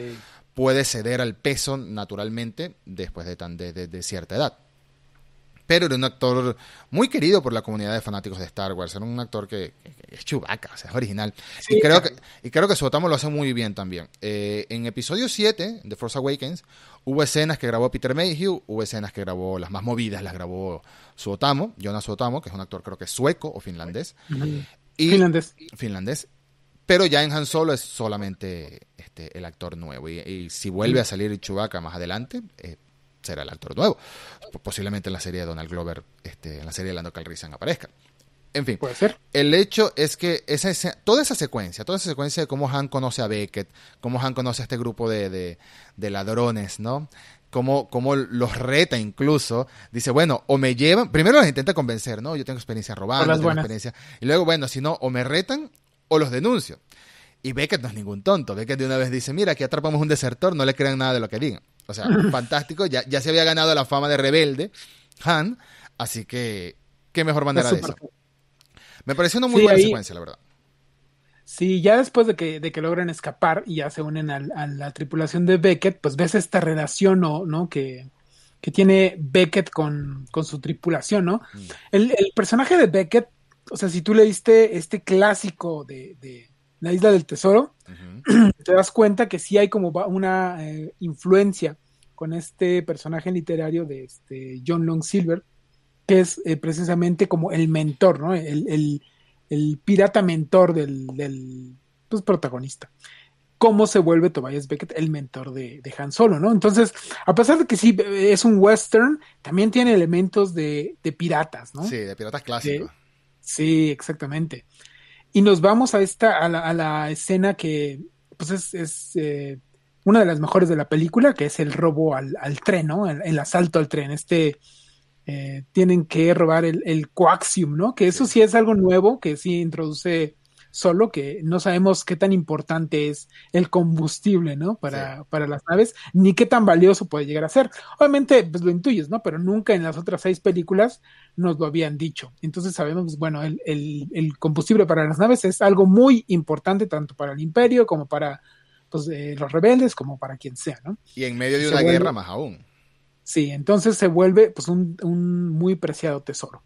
puede ceder al peso naturalmente después de, tan, de, cierta edad. Pero era un actor muy querido por la comunidad de fanáticos de Star Wars. Era un actor que, es o sea, es original. y, creo que, y creo que Suotamo lo hace muy bien también. Eh, en episodio 7 de Force Awakens hubo escenas que grabó Peter Mayhew, hubo escenas que grabó, las más movidas las grabó Suotamo, Jonas Suotamo, que es un actor creo que sueco o finlandés. finlandés. Finlandés. Pero ya en Han Solo es solamente este, el actor nuevo. Y, si vuelve a salir Chewbacca más adelante, eh, será el actor nuevo. Posiblemente en la serie de Donald Glover, este, en la serie de Lando Calrissian aparezca. En fin, ¿Puede ser? el hecho es que esa, toda esa secuencia, toda esa secuencia de cómo Han conoce a Beckett, cómo Han conoce a este grupo de, de, de ladrones, ¿no? Cómo, cómo, los reta incluso, dice, bueno, o me llevan, primero los intenta convencer, ¿no? Yo tengo experiencia robando, tengo experiencia, y luego, bueno, si no, o me retan o los denuncio. Y Beckett no es ningún tonto, Beckett de una vez dice, mira, aquí atrapamos un desertor, no le crean nada de lo que digan. O sea, fantástico, ya, ya se había ganado la fama de rebelde, Han, así que, qué mejor manera de eso. Me pareció una muy buena secuencia, la verdad. Sí, ya después de que, de que logran escapar y ya se unen a, la tripulación de Beckett, pues ves esta relación, ¿no? Que, que tiene Beckett con, con, su tripulación, ¿no? Mm. El, personaje de Beckett, o sea, si tú leíste este clásico de, de La Isla del Tesoro, te das cuenta que sí hay como una eh, influencia con este personaje literario de este John Long Silver, que es eh, precisamente como el mentor, ¿no? El, pirata mentor del, pues, protagonista. Cómo se vuelve Tobias Beckett el mentor de, Han Solo, ¿no? Entonces, a pesar de que sí es un western, también tiene elementos de, piratas, ¿no? Sí, de piratas clásicos. sí, exactamente. Y nos vamos a esta, a la, escena que, pues es, eh, una de las mejores de la película, que es el robo al, tren, ¿no? el, asalto al tren, este eh, tienen que robar el, el, coaxium, ¿no? Que eso sí es algo nuevo, que sí introduce solo, que no sabemos qué tan importante es el combustible, ¿no? Para, para las naves, ni qué tan valioso puede llegar a ser. Obviamente, pues lo intuyes, ¿no? Pero nunca en las otras seis películas nos lo habían dicho. Entonces sabemos, pues, bueno, el, el, el combustible para las naves es algo muy importante tanto para el imperio como para pues, eh, los rebeldes, como para quien sea, ¿no? Y en medio de una guerra más aún. Sí, entonces se vuelve pues un, un muy preciado tesoro.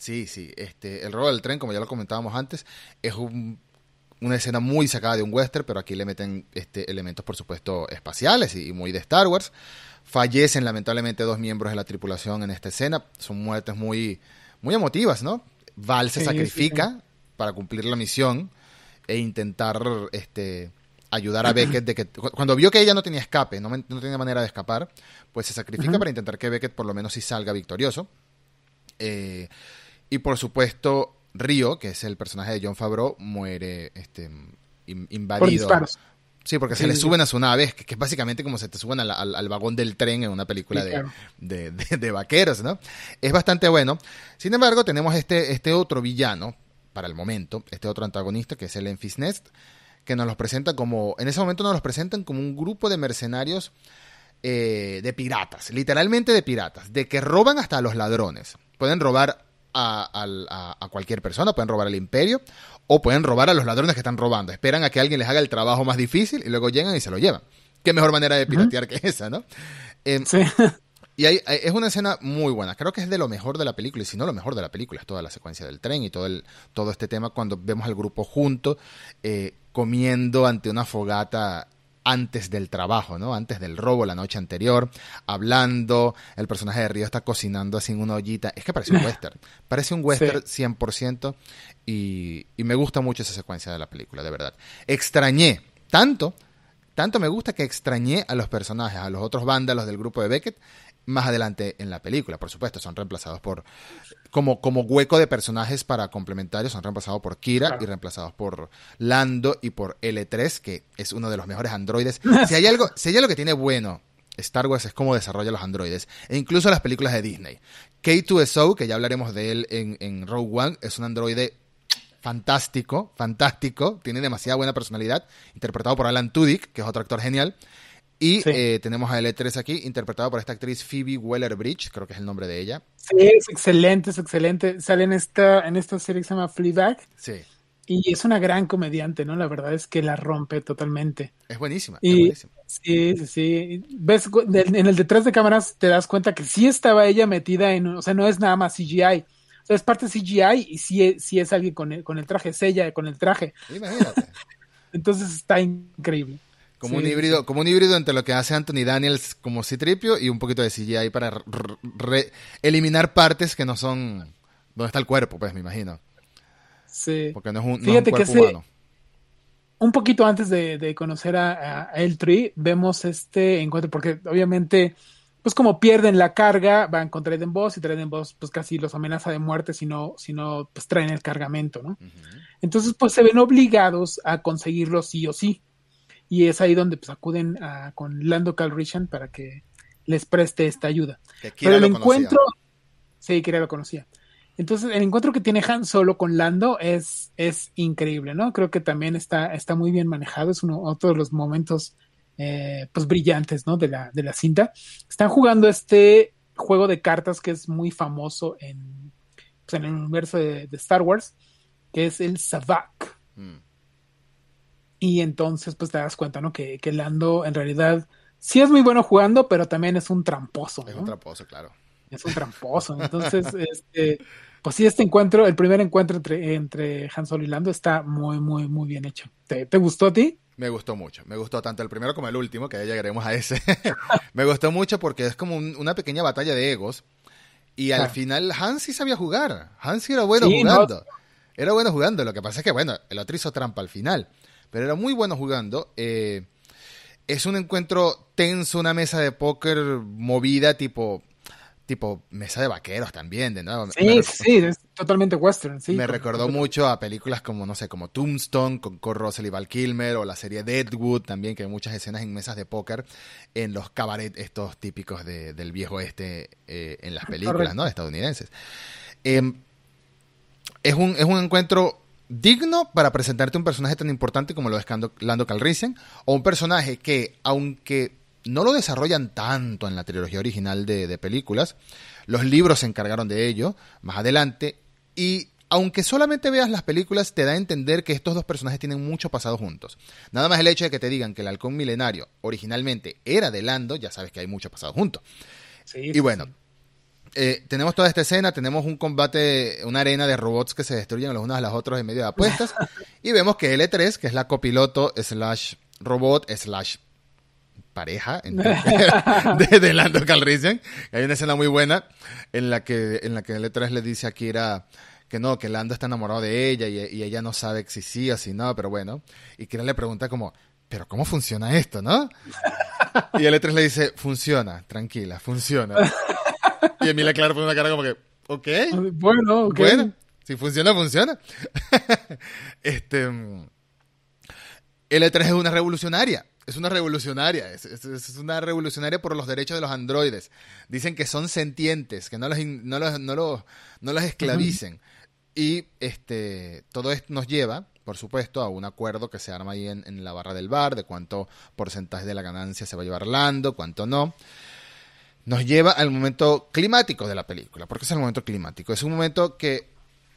Sí, sí. Este, el robo del tren, como ya lo comentábamos antes, es una escena muy sacada de un western, pero aquí le meten este, elementos, por supuesto, espaciales y, muy de Star Wars. Fallecen lamentablemente dos miembros de la tripulación en esta escena. Son muertes muy, muy emotivas, ¿no? Val se sacrifica para cumplir la misión e intentar este, ayudar a Beckett de que cuando vio que ella no tenía escape, no, no tenía manera de escapar, pues se sacrifica para intentar que Beckett por lo menos sí salga victorioso. Eh, y por supuesto, Río, que es el personaje de John Favreau, muere este, invadido. Sí, porque se le suben a su nave, que, es básicamente como se te suben al, vagón del tren en una película de, de, vaqueros, ¿no? Es bastante bueno. Sin embargo, tenemos este, este otro villano, para el momento, este otro antagonista, que es el Enfys Nest, que nos los presenta como, en ese momento nos los presentan como un grupo de mercenarios eh, de piratas, literalmente de piratas, de que roban hasta a los ladrones. Pueden robar a, a, cualquier persona, pueden robar al imperio o pueden robar a los ladrones que están robando. Esperan a que alguien les haga el trabajo más difícil y luego llegan y se lo llevan. Qué mejor manera de piratear que esa, ¿no? Em, sí. Y es una escena muy buena. Creo que es de lo mejor de la película, y si no lo mejor de la película, es toda la secuencia del tren y todo, el, todo este tema cuando vemos al grupo junto, eh, comiendo ante una fogata antes del trabajo, ¿no? Antes del robo la noche anterior, hablando, el personaje de Río está cocinando así en una ollita. Es que parece un western. Parece un western 100% y, y me gusta mucho esa secuencia de la película, de verdad. Extrañé tanto, tanto me gusta que extrañé a los personajes, a los otros vándalos del grupo de Beckett, más adelante en la película. Por supuesto, son reemplazados por. Como, como hueco de personajes para complementarios, son reemplazados por Kira y reemplazados por Lando y por L3, que es uno de los mejores androides. si hay algo, si hay algo que tiene bueno Star Wars es cómo desarrolla los androides, e incluso las películas de Disney. K2SO, que ya hablaremos de él en, en Rogue One, es un androide fantástico, fantástico, tiene demasiada buena personalidad, interpretado por Alan Tudyk, que es otro actor genial. Y eh, tenemos a L3 aquí, interpretado por esta actriz Phoebe Waller-Bridge, creo que es el nombre de ella. Sí, es excelente, es excelente. Sale en esta, en esta serie que se llama Fleabag. Sí. Y es una gran comediante, ¿no? La verdad es que la rompe totalmente. Es buenísima, es buenísima. Sí, sí, sí. Ves, en el detrás de cámaras te das cuenta que sí estaba ella metida en, o sea, no es nada más CGI. O sea, es parte CGI y sí, sí es alguien con el, con el traje, es ella con el traje. Imagínate. Entonces está increíble. Como un híbrido, como un híbrido entre lo que hace Anthony Daniels como Citripio y un poquito de CGI para eliminar partes que no son donde está el cuerpo, pues me imagino. Sí. Porque no es un, cuerpo humano. un poquito antes de, conocer a, a Eltree, vemos este encuentro, porque obviamente, pues como pierden la carga, van con Traden Boss y Traden Boss pues casi los amenaza de muerte si no, si no pues traen el cargamento, ¿no? Entonces pues se ven obligados a conseguirlo sí o sí. Y es ahí donde pues acuden a, con Lando Calrissian para que les preste esta ayuda. Pero el encuentro, sí, que lo conocía. Entonces, el encuentro que tiene Han Solo con Lando es, es increíble, ¿no? Creo que también está, está muy bien manejado, es uno otro de los momentos eh, pues brillantes, ¿no? De la, de la cinta. Están jugando este juego de cartas que es muy famoso en, pues, en el universo de, Star Wars, que es el Savak. Mm. Y entonces, pues te das cuenta, ¿no? Que, que Lando en realidad sí es muy bueno jugando, pero también es un tramposo. Es un tramposo, claro. Es un tramposo. Entonces, este, pues sí, este encuentro, el primer encuentro entre, entre Han Solo y Lando está muy, muy, muy bien hecho. ¿Te, gustó a ti? Me gustó mucho, me gustó tanto el primero como el último, que ya llegaremos a ese. me gustó mucho porque es como una pequeña batalla de egos. Y al final Han sí sabía jugar. Han sí era bueno jugando. Era bueno jugando. Lo que pasa es que, bueno, el otro hizo trampa al final. Pero era muy bueno jugando. Eh, es un encuentro tenso, una mesa de póker movida, tipo tipo mesa de vaqueros también, de nuevo. Sí, sí, es totalmente western, sí. Me recordó mucho a películas como, no sé, como Tombstone, con Kurt Russell y Val Kilmer, o la serie Deadwood también, que hay muchas escenas en mesas de póker en los cabaret estos típicos del viejo este en las películas, ¿no? Estadounidenses. Em, es, un, es un encuentro digno para presentarte un personaje tan importante como lo es Lando Calrissian, o un personaje que, aunque no lo desarrollan tanto en la trilogía original de, películas. Los libros se encargaron de ello más adelante. Y aunque solamente veas las películas, te da a entender que estos dos personajes tienen mucho pasado juntos. Nada más el hecho de que te digan que el halcón milenario originalmente era de Lando, ya sabes que hay mucho pasado juntos. y bueno, eh, tenemos toda esta escena, tenemos un combate, una arena de robots que se destruyen los unos a los otros en medio de apuestas. y vemos que L3, que es la copiloto slash robot slash pareja de, Lando Calrissian. Hay una escena muy buena en la que, en la que L3 le dice a Kira que no, que Lando está enamorado de ella y, ella no sabe si sí o si no, pero bueno. Y Kira le pregunta como, pero ¿cómo funciona esto, no? Y L3 le dice, funciona, tranquila, funciona. Y Emilia Clarke pone una cara como que, ok. Bueno, ok. Bueno, si funciona, funciona. este... L3 es una revolucionaria es una revolucionaria, es, una revolucionaria por los derechos de los androides. Dicen que son sentientes, que no los, no los, no los, esclavicen. Y este, todo esto nos lleva, por supuesto, a un acuerdo que se arma ahí en, la barra del bar, de cuánto porcentaje de la ganancia se va a llevar Lando, cuánto no. Nos lleva al momento climático de la película. ¿Por qué es el momento climático? Es un momento que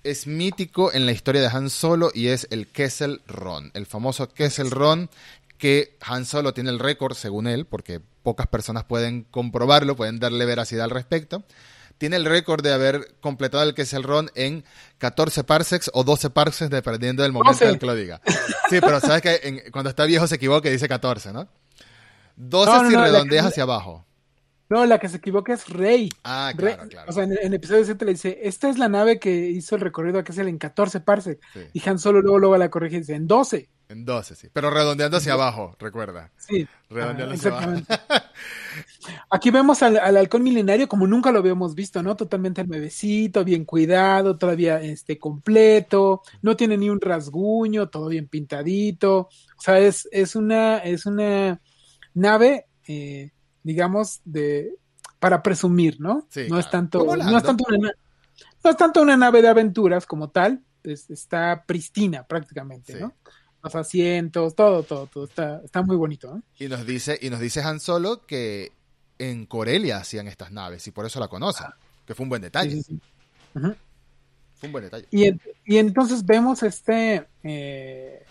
es mítico en la historia de Han Solo y es el Kessel Ron, el famoso Kessel Ron que Han Solo tiene el récord, según él, porque pocas personas pueden comprobarlo, pueden darle veracidad al respecto. Tiene el récord de haber completado el que es el ron en 14 parsecs o 12 parsecs, dependiendo del momento en que lo diga. Sí, pero sabes que cuando está viejo se equivoca y dice 14, ¿no? 12 si redondeas hacia abajo. No, la que se equivoca es Rey. Ah, claro, claro. O sea, en, el episodio 7 le dice, esta es la nave que hizo el recorrido a el en 14 parsecs. Y Han Solo luego, luego la corrige y dice, en 12. En 12, sí. Pero redondeando hacia abajo, recuerda. Sí. Redondeando hacia abajo. Aquí vemos al, halcón milenario como nunca lo habíamos visto, ¿no? Totalmente nuevecito, bien cuidado, todavía este, completo, no tiene ni un rasguño, todo bien pintadito. O sea, es, es, una, es una nave, eh, digamos, de para presumir, ¿no? Sí, no, es tanto, no, es tanto una, no es tanto una nave de aventuras como tal, está pristina prácticamente, ¿no? los asientos, todo, todo, todo. Está, está muy bonito. Y nos dice, y nos dice Han Solo que en Corelia hacían estas naves y por eso la conocen. Que fue un buen detalle. Fue un buen detalle. Y, y entonces vemos este. Eh,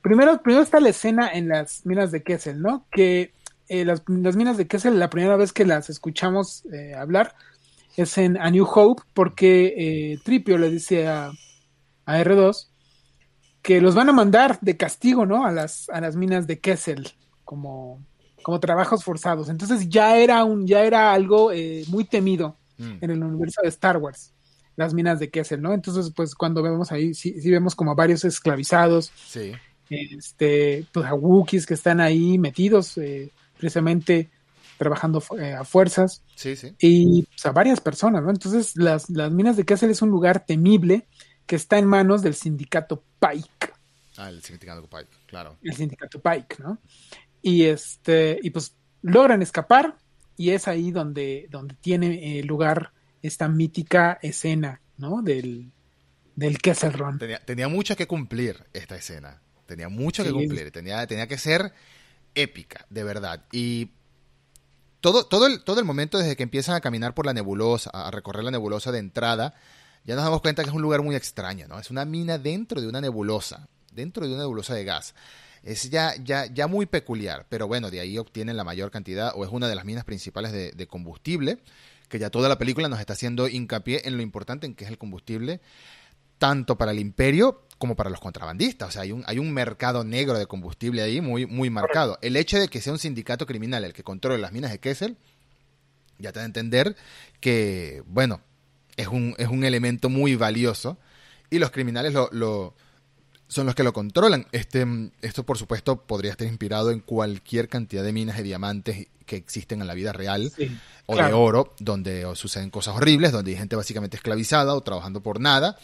primero, primero está la escena en las minas de Kessel, ¿no? Que eh, las, minas de Kessel, la primera vez que las escuchamos eh, hablar es en A New Hope, porque Tripio le dice a, a R2 que los van a mandar de castigo, ¿no? A las, a las minas de Kessel, como, como trabajos forzados. Entonces ya era un, ya era algo eh, muy temido mm. en el universo de Star Wars, las minas de Kessel, ¿no? Entonces, pues cuando vemos ahí, sí, sí vemos como varios esclavizados. Sí. este, pues a Wookiees que están ahí metidos, eh, precisamente trabajando eh, a fuerzas. Sí, sí. Y pues, a varias personas, ¿no? Entonces, las, las minas de Kessel es un lugar temible que está en manos del sindicato Pike. Ah, el sindicato Pike, claro. El sindicato Pike, ¿no? Y este, y pues logran escapar, y es ahí donde, donde tiene eh, lugar esta mítica escena, ¿no? Del, del Kessel Run. Tenía, tenía mucho que cumplir esta escena. Tenía mucho que cumplir. Tenía, tenía que ser épica, de verdad. Y todo, todo, el, todo el momento desde que empiezan a caminar por la nebulosa, a recorrer la nebulosa de entrada, ya nos damos cuenta que es un lugar muy extraño, ¿no? Es una mina dentro de una nebulosa, dentro de una nebulosa de gas. Es ya, ya, ya muy peculiar, pero bueno, de ahí obtienen la mayor cantidad, o es una de las minas principales de, de combustible, que ya toda la película nos está haciendo hincapié en lo importante en que es el combustible, tanto para el imperio como para los contrabandistas. O sea, hay un, hay un mercado negro de combustible ahí muy, muy marcado. El hecho de que sea un sindicato criminal el que controle las minas de Kessel, ya te da a entender que, bueno, es un, es un elemento muy valioso y los criminales lo, lo son los que lo controlan. Este, esto, por supuesto, podría estar inspirado en cualquier cantidad de minas de diamantes que existen en la vida real o de oro, donde suceden cosas horribles, donde hay gente básicamente esclavizada o trabajando por nada.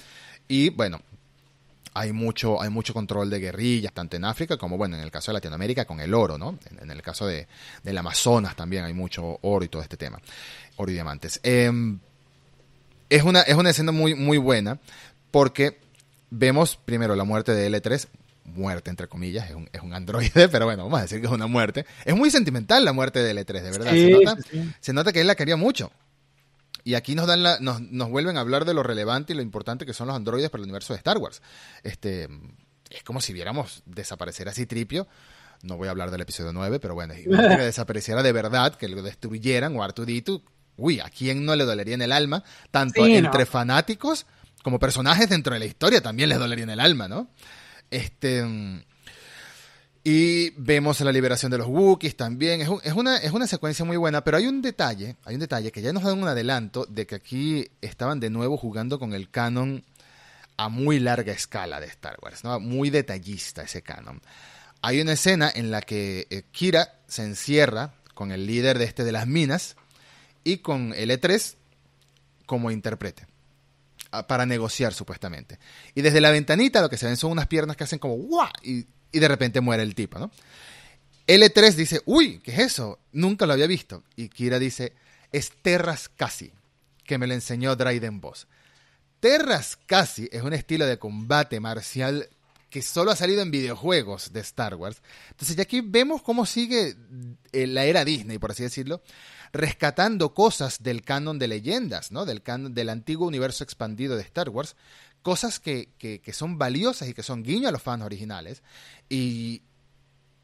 Y bueno, hay mucho, hay mucho control de guerrillas, tanto en África como, bueno, en el caso de Latinoamérica con el oro, ¿no? En, el caso de, del Amazonas también hay mucho oro y todo este tema, oro y diamantes. Em, es, una, es una escena muy, muy buena porque vemos primero la muerte de L3, muerte entre comillas, es un, es un androide, pero bueno, vamos a decir que es una muerte. Es muy sentimental la muerte de L3, de verdad. se, nota, se nota que él la quería mucho. Y aquí nos dan la, nos, nos, vuelven a hablar de lo relevante y lo importante que son los androides para el universo de Star Wars. Este, es como si viéramos desaparecer así Tripio. No voy a hablar del episodio 9, pero bueno, que desapareciera de verdad, que lo destruyeran o Artudito. Uy, ¿a quién no le dolería en el alma? Tanto entre fanáticos como personajes dentro de la historia también les dolería en el alma, ¿no? Este. Y vemos la liberación de los Wookiees también. Es, una, es una secuencia muy buena, pero hay un detalle, hay un detalle que ya nos dan un adelanto de que aquí estaban de nuevo jugando con el canon a muy larga escala de Star Wars, ¿no? Muy detallista ese canon. Hay una escena en la que eh, Kira se encierra con el líder de este de las minas y con el E3 como intérprete para negociar supuestamente. Y desde la ventanita lo que se ven son unas piernas que hacen como ¡guau! y y de repente muere el tipo, ¿no? L3 dice, uy, ¿qué es eso? Nunca lo había visto. Y Kira dice, es Terras Casi, que me lo enseñó Dryden Boss. Terras Casi es un estilo de combate marcial que solo ha salido en videojuegos de Star Wars. Entonces ya aquí vemos cómo sigue eh, la era Disney, por así decirlo, rescatando cosas del canon de leyendas, ¿no? Del canon del antiguo universo expandido de Star Wars, cosas que, que, son valiosas y que son guiño a los fans originales y,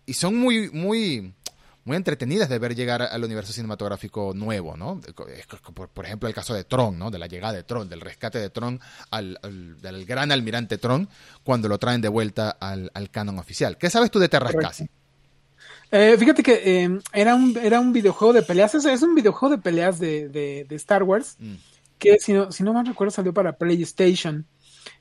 y son muy, muy, muy entretenidas de ver llegar al universo cinematográfico nuevo, ¿no? Por, ejemplo, el caso de Tron, ¿no? De la llegada de Tron, del rescate de Tron al, del gran almirante Tron, cuando lo traen de vuelta al, canon oficial. ¿Qué sabes tú de Terras Casi? Eh, fíjate que eh, era, un, era un videojuego de peleas, es, un videojuego de peleas de, de, Star Wars, mm. que si no, si no mal recuerdo salió para PlayStation.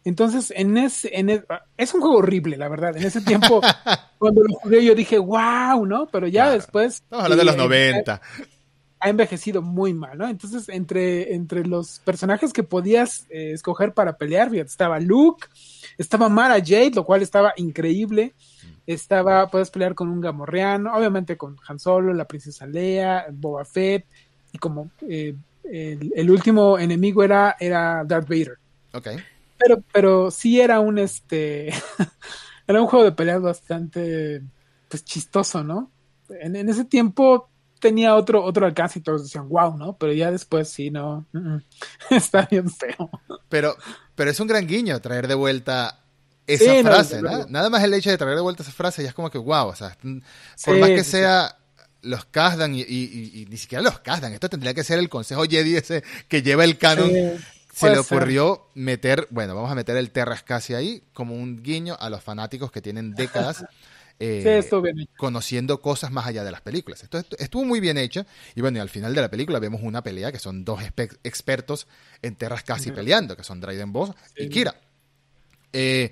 Entonces, en ese, en es un juego horrible, la verdad. En ese tiempo, cuando lo jugué, yo dije, wow, ¿no? Pero ya después. Estamos hablando de los 90. Eh, ha, envejecido muy mal, ¿no? Entonces, entre, entre los personajes que podías eh, escoger para pelear, estaba Luke, estaba Mara Jade, lo cual estaba increíble. Estaba, puedes pelear con un gamorreano, obviamente con Han Solo, la princesa Leia, Boba Fett, y como eh, el, el, último enemigo era, era Darth Vader. Okay. Pero, pero sí era un este era un juego de peleas bastante pues chistoso, ¿no? En, ese tiempo tenía otro, otro alcance y todos decían wow, ¿no? Pero ya después sí, no, está bien feo. Pero, pero es un gran guiño traer de vuelta esa frase, no, Nada más el hecho de traer de vuelta esa frase ya es como que wow, o sea, por más que sea los Kazdan y, y, ni siquiera los Kazdan, esto tendría que ser el Consejo Jedi ese que lleva el canon se le ocurrió meter, bueno, vamos a meter el Terras casi ahí como un guiño a los fanáticos que tienen décadas eh, conociendo cosas más allá de las películas. Esto, estuvo muy bien hecho y bueno, y al final de la película vemos una pelea que son dos expertos en Terras casi peleando, que son Dryden Boss y Kira. Eh,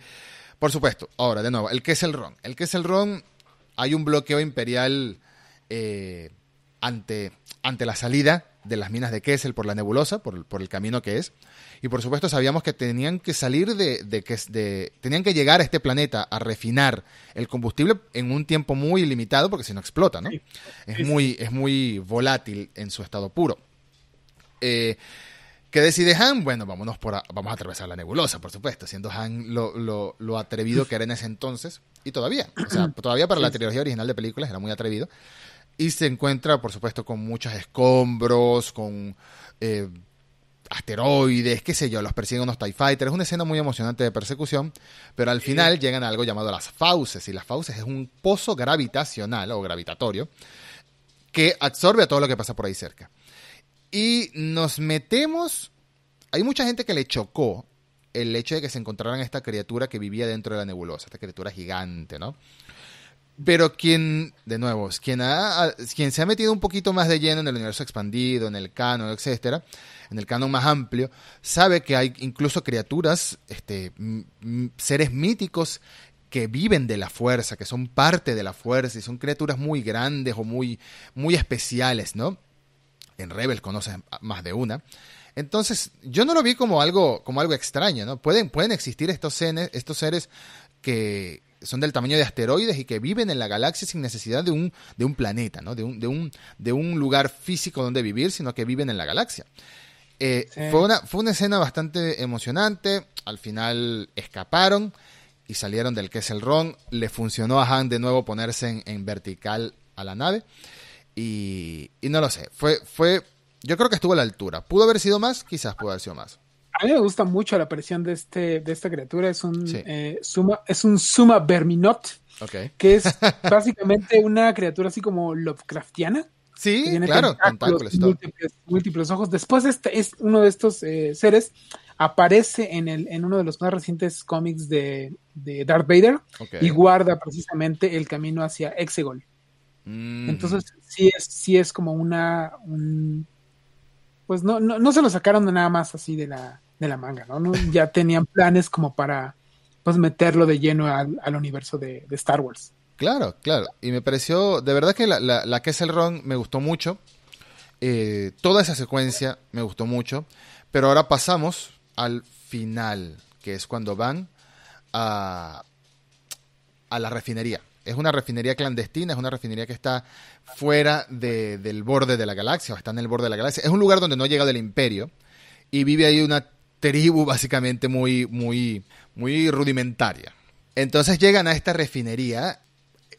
Por supuesto. Ahora, de nuevo, el que es el ron. El que es el ron, hay un bloqueo imperial eh, ante, ante la salida de las minas de Kessel por la nebulosa, por, por, el camino que es. Y por supuesto sabíamos que tenían que salir de, de, de, tenían que llegar a este planeta a refinar el combustible en un tiempo muy limitado, porque si no explota, ¿no? Es muy, es muy volátil en su estado puro. Eh, ¿Qué decide Han? Bueno, vámonos por vamos a atravesar la nebulosa, por supuesto, siendo Han lo, lo, lo, atrevido que era en ese entonces, y todavía, o sea, todavía para la trilogía original de películas era muy atrevido, y se encuentra, por supuesto, con muchos escombros, con eh, asteroides, qué sé yo, los persiguen unos TIE Fighters. Es una escena muy emocionante de persecución, pero al final llegan a algo llamado las fauces, y las fauces es un pozo gravitacional o gravitatorio que absorbe a todo lo que pasa por ahí cerca. Y nos metemos. Hay mucha gente que le chocó el hecho de que se encontraran esta criatura que vivía dentro de la nebulosa, esta criatura gigante, ¿no? Pero quien, de nuevo, quien, ha, quien se ha metido un poquito más de lleno en el universo expandido, en el canon, etcétera, en el canon más amplio, sabe que hay incluso criaturas, este, seres míticos que viven de la fuerza, que son parte de la fuerza y son criaturas muy grandes o muy, muy especiales, ¿no? En Rebels conoces más de una. Entonces, yo no lo vi como algo, como algo extraño, ¿no? Pueden, pueden existir estos, estos seres que, son del tamaño de asteroides y que viven en la galaxia sin necesidad de un, de un planeta, ¿no? de, un, de, un, de un lugar físico donde vivir, sino que viven en la galaxia. Eh, fue, una, fue una escena bastante emocionante, al final escaparon y salieron del Kessel Ron, le funcionó a Han de nuevo ponerse en, vertical a la nave. Y, y, no lo sé, fue, fue, yo creo que estuvo a la altura, pudo haber sido más, quizás pudo haber sido más. A mí me gusta mucho la aparición de este de esta criatura. Es un eh, suma, es un Suma Verminot, que es básicamente una criatura así como Lovecraftiana. Sí, claro, múltiples, múltiples, ojos. Después este es uno de estos eh, seres aparece en el en uno de los más recientes cómics de, de Darth Vader y guarda precisamente el camino hacia Exegol. Mm. Entonces sí es sí es como una un, pues no, no, no se lo sacaron de nada más así de la de la manga, ¿no? Ya tenían planes como para pues meterlo de lleno al, universo de, Star Wars. Claro, claro. Y me pareció, de verdad que la, la, la Kessel Ron me gustó mucho. Eh, toda esa secuencia me gustó mucho. Pero ahora pasamos al final, que es cuando van a, a la refinería. Es una refinería clandestina, es una refinería que está fuera del borde de la galaxia, o está en el borde de la galaxia. Es un lugar donde no llega del imperio y vive ahí una tribu básicamente muy, muy, muy rudimentaria. Entonces llegan a esta refinería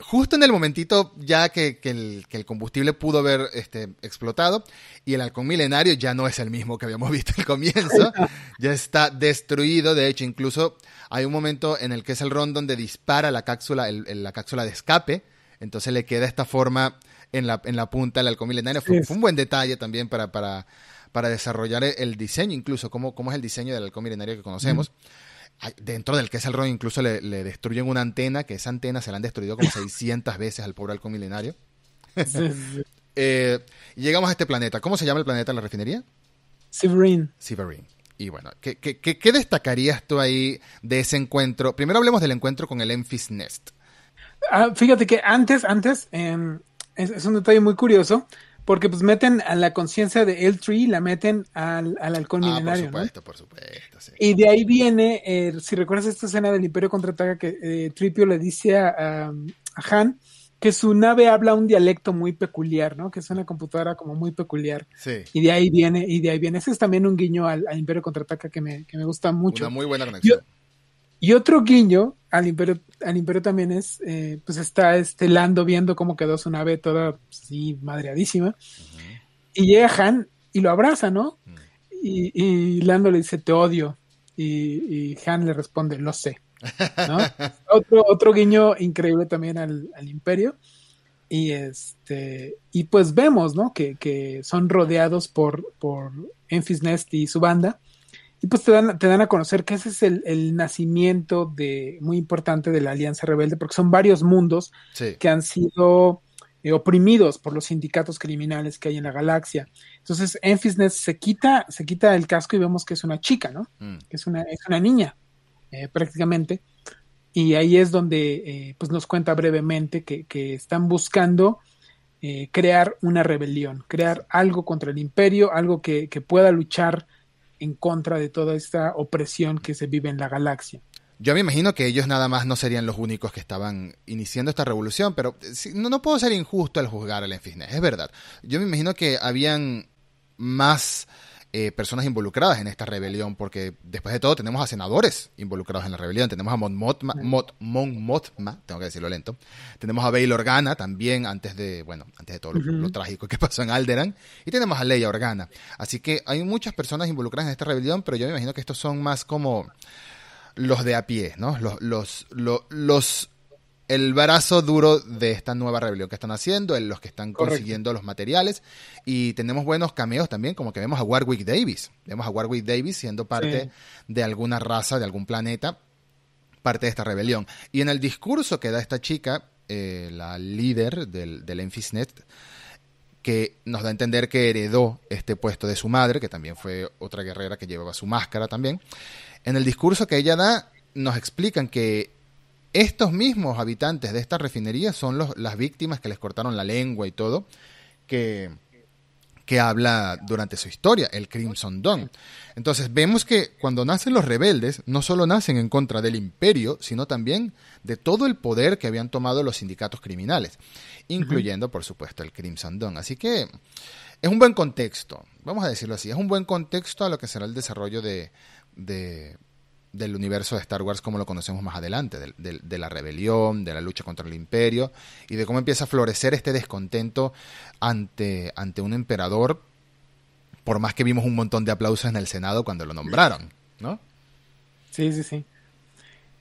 justo en el momentito ya que, el, combustible pudo haber este, explotado y el halcón milenario ya no es el mismo que habíamos visto al comienzo, ya está destruido, de hecho incluso hay un momento en el que es el ron donde dispara la cápsula, la cápsula de escape, entonces le queda esta forma en la, en la punta del halcón milenario, fue, un buen detalle también para, para, para desarrollar el diseño, incluso cómo, cómo es el diseño del halcón milenario que conocemos. Dentro del que es el ron incluso le, destruyen una antena, que esa antena se la han destruido como 600 veces al pobre halcón milenario. Eh, llegamos a este planeta. ¿Cómo se llama el planeta en la refinería? Severin. Severin. Y bueno, ¿qué, qué, destacarías tú ahí de ese encuentro? Primero hablemos del encuentro con el Enfys Nest. Ah, fíjate que antes, antes, em, es, un detalle muy curioso, porque pues meten a la conciencia de L3, la meten al, al halcón ah, milenario. Por supuesto, por supuesto. Y de ahí viene, eh, si recuerdas esta escena del Imperio contraataca que eh, Tripio le dice a, Han que su nave habla un dialecto muy peculiar, ¿no? Que es una computadora como muy peculiar. Sí. Y de ahí viene, y de ahí viene. Ese es también un guiño al, Imperio contraataca que me, que me gusta mucho. Una muy buena conexión. Y, otro guiño al Imperio, al Imperio también es, eh, pues está este Lando viendo cómo quedó su nave toda así madreadísima. Y llega Han y lo abraza, ¿no? Y, y, Lando le dice, te odio. Y, y Han le responde, lo sé. ¿no? otro, otro guiño increíble también al, al, imperio. Y este, y pues vemos, ¿no? Que, que son rodeados por, por Enfys Nest y su banda. Y pues te dan, te dan a conocer que ese es el, el nacimiento de, muy importante de la Alianza Rebelde, porque son varios mundos que han sido eh, oprimidos por los sindicatos criminales que hay en la galaxia. Entonces, Enfisnes se quita, se quita el casco y vemos que es una chica, ¿no? Mm. Que es una, es una niña, eh, prácticamente. y ahí es donde eh, pues nos cuenta brevemente que, que están buscando crear una rebelión, crear algo contra el imperio, algo que, que pueda luchar en contra de toda esta opresión que se vive en la galaxia. Yo me imagino que ellos nada más no serían los únicos que estaban iniciando esta revolución, pero no, no puedo ser injusto al juzgar al Enfisnet, es verdad. Yo me imagino que habían más eh, personas involucradas en esta rebelión, porque después de todo tenemos a senadores involucrados en la rebelión, tenemos a Mon Mothma, Mon Mothma tengo que decirlo lento, tenemos a Bail Organa también antes de, bueno, antes de todo lo, trágico que pasó en Alderan, y tenemos a Leia Organa. Así que hay muchas personas involucradas en esta rebelión, pero yo me imagino que estos son más como los de a pie, ¿no? Los, los, los, el brazo duro de esta nueva rebelión que están haciendo, los que están consiguiendo los materiales. Y tenemos buenos cameos también, como que vemos a Warwick Davis. Vemos a Warwick Davis siendo parte de alguna raza, de algún planeta, parte de esta rebelión. Y en el discurso que da esta chica, eh, la líder del, del Enfisnet, que nos da a entender que heredó este puesto de su madre, que también fue otra guerrera que llevaba su máscara también. En el discurso que ella da, nos explican que estos mismos habitantes de esta refinería son los, las víctimas que les cortaron la lengua y todo, que, que habla durante su historia, el Crimson Dawn. Entonces vemos que cuando nacen los rebeldes, no solo nacen en contra del imperio, sino también de todo el poder que habían tomado los sindicatos criminales, incluyendo, por supuesto, el Crimson Dawn. Así que es un buen contexto, vamos a decirlo así, es un buen contexto a lo que será el desarrollo de, del universo de Star Wars como lo conocemos más adelante, de, la rebelión, de la lucha contra el imperio y de cómo empieza a florecer este descontento ante, ante un emperador, por más que vimos un montón de aplausos en el Senado cuando lo nombraron, ¿no? Sí, sí, sí.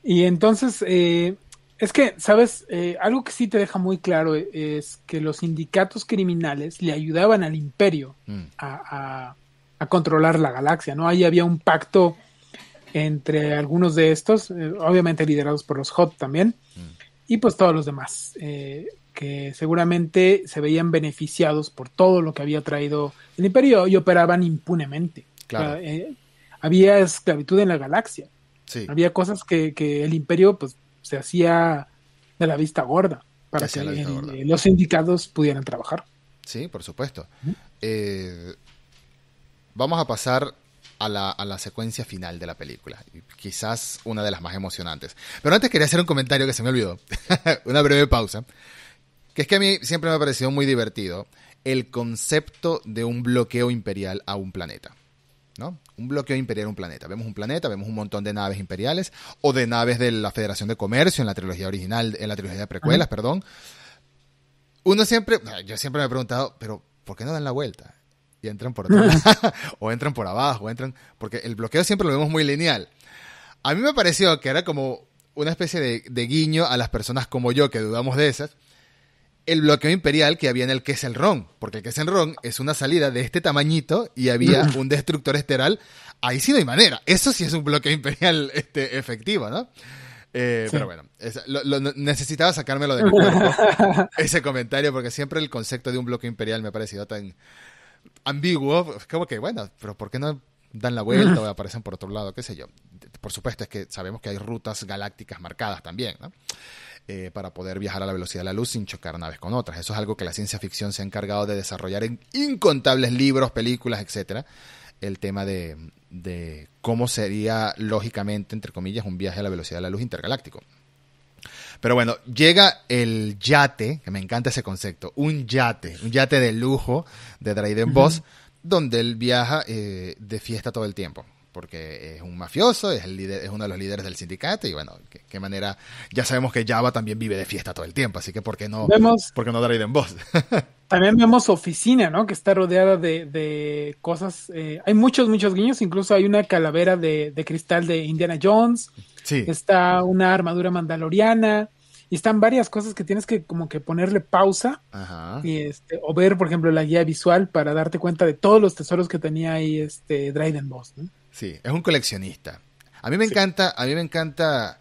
Y entonces, eh, es que, ¿sabes? Eh, algo que sí te deja muy claro es que los sindicatos criminales le ayudaban al imperio mm. a, a, controlar la galaxia, ¿no? Ahí había un pacto entre algunos de estos, eh, obviamente liderados por los Hot también, mm. y pues todos los demás, eh, que seguramente se veían beneficiados por todo lo que había traído el imperio y operaban impunemente. Claro. había esclavitud en la galaxia. Sí. Había cosas que, que el imperio pues se hacía de la vista gorda para que los sindicatos pudieran trabajar. Sí, por supuesto. Eh, vamos a pasar a la, a la, secuencia final de la película. Quizás una de las más emocionantes. Pero antes quería hacer un comentario que se me olvidó. una breve pausa. Que es que a mí siempre me ha parecido muy divertido el concepto de un bloqueo imperial a un planeta. ¿no? Un bloqueo imperial a un planeta. Vemos un planeta, vemos un montón de naves imperiales o de naves de la Federación de Comercio en la trilogía original, en la trilogía de precuelas, perdón. Uno siempre, yo siempre me he preguntado, pero ¿por qué no dan la vuelta? Y entran por atrás, o entran por abajo, o entran, porque el bloqueo siempre lo vemos muy lineal. A mí me pareció que era como una especie de, de guiño a las personas como yo que dudamos de esas, el bloqueo imperial que había en el Ron, porque el Ron es una salida de este tamañito y había un destructor esteral. Ahí sí no hay manera. Eso sí es un bloqueo imperial este, efectivo, ¿no? Eh, pero bueno, necesitaba sacármelo de mi cuerpo, ese comentario, porque siempre el concepto de un bloqueo imperial me ha parecido tan ambiguo. Como que, bueno, pero ¿por qué no dan la vuelta o aparecen por otro lado? ¿Qué sé yo? Por supuesto, es que sabemos que hay rutas galácticas marcadas también, ¿no? Eh, para poder viajar a la velocidad de la luz sin chocar naves con otras. Eso es algo que la ciencia ficción se ha encargado de desarrollar en incontables libros, películas, etcétera. El tema de, de cómo sería lógicamente, entre comillas, un viaje a la velocidad de la luz intergaláctico. Pero bueno, llega el yate, que me encanta ese concepto, un yate, un yate de lujo de Dryden Boss, donde él viaja eh, de fiesta todo el tiempo porque es un mafioso, es, el líder, es uno de los líderes del sindicato y bueno, qué, manera, ya sabemos que Java también vive de fiesta todo el tiempo, así que ¿por qué no, vemos, ¿por qué no Dryden Boss? también vemos oficina, ¿no? Que está rodeada de, cosas, eh, hay muchos, muchos guiños, incluso hay una calavera de, cristal de Indiana Jones, sí. está una armadura mandaloriana, y están varias cosas que tienes que como que ponerle pausa y este o ver por ejemplo la guía visual para darte cuenta de todos los tesoros que tenía ahí este Dryden Boss ¿no? Sí, es un coleccionista. A mí me encanta, a mí me encanta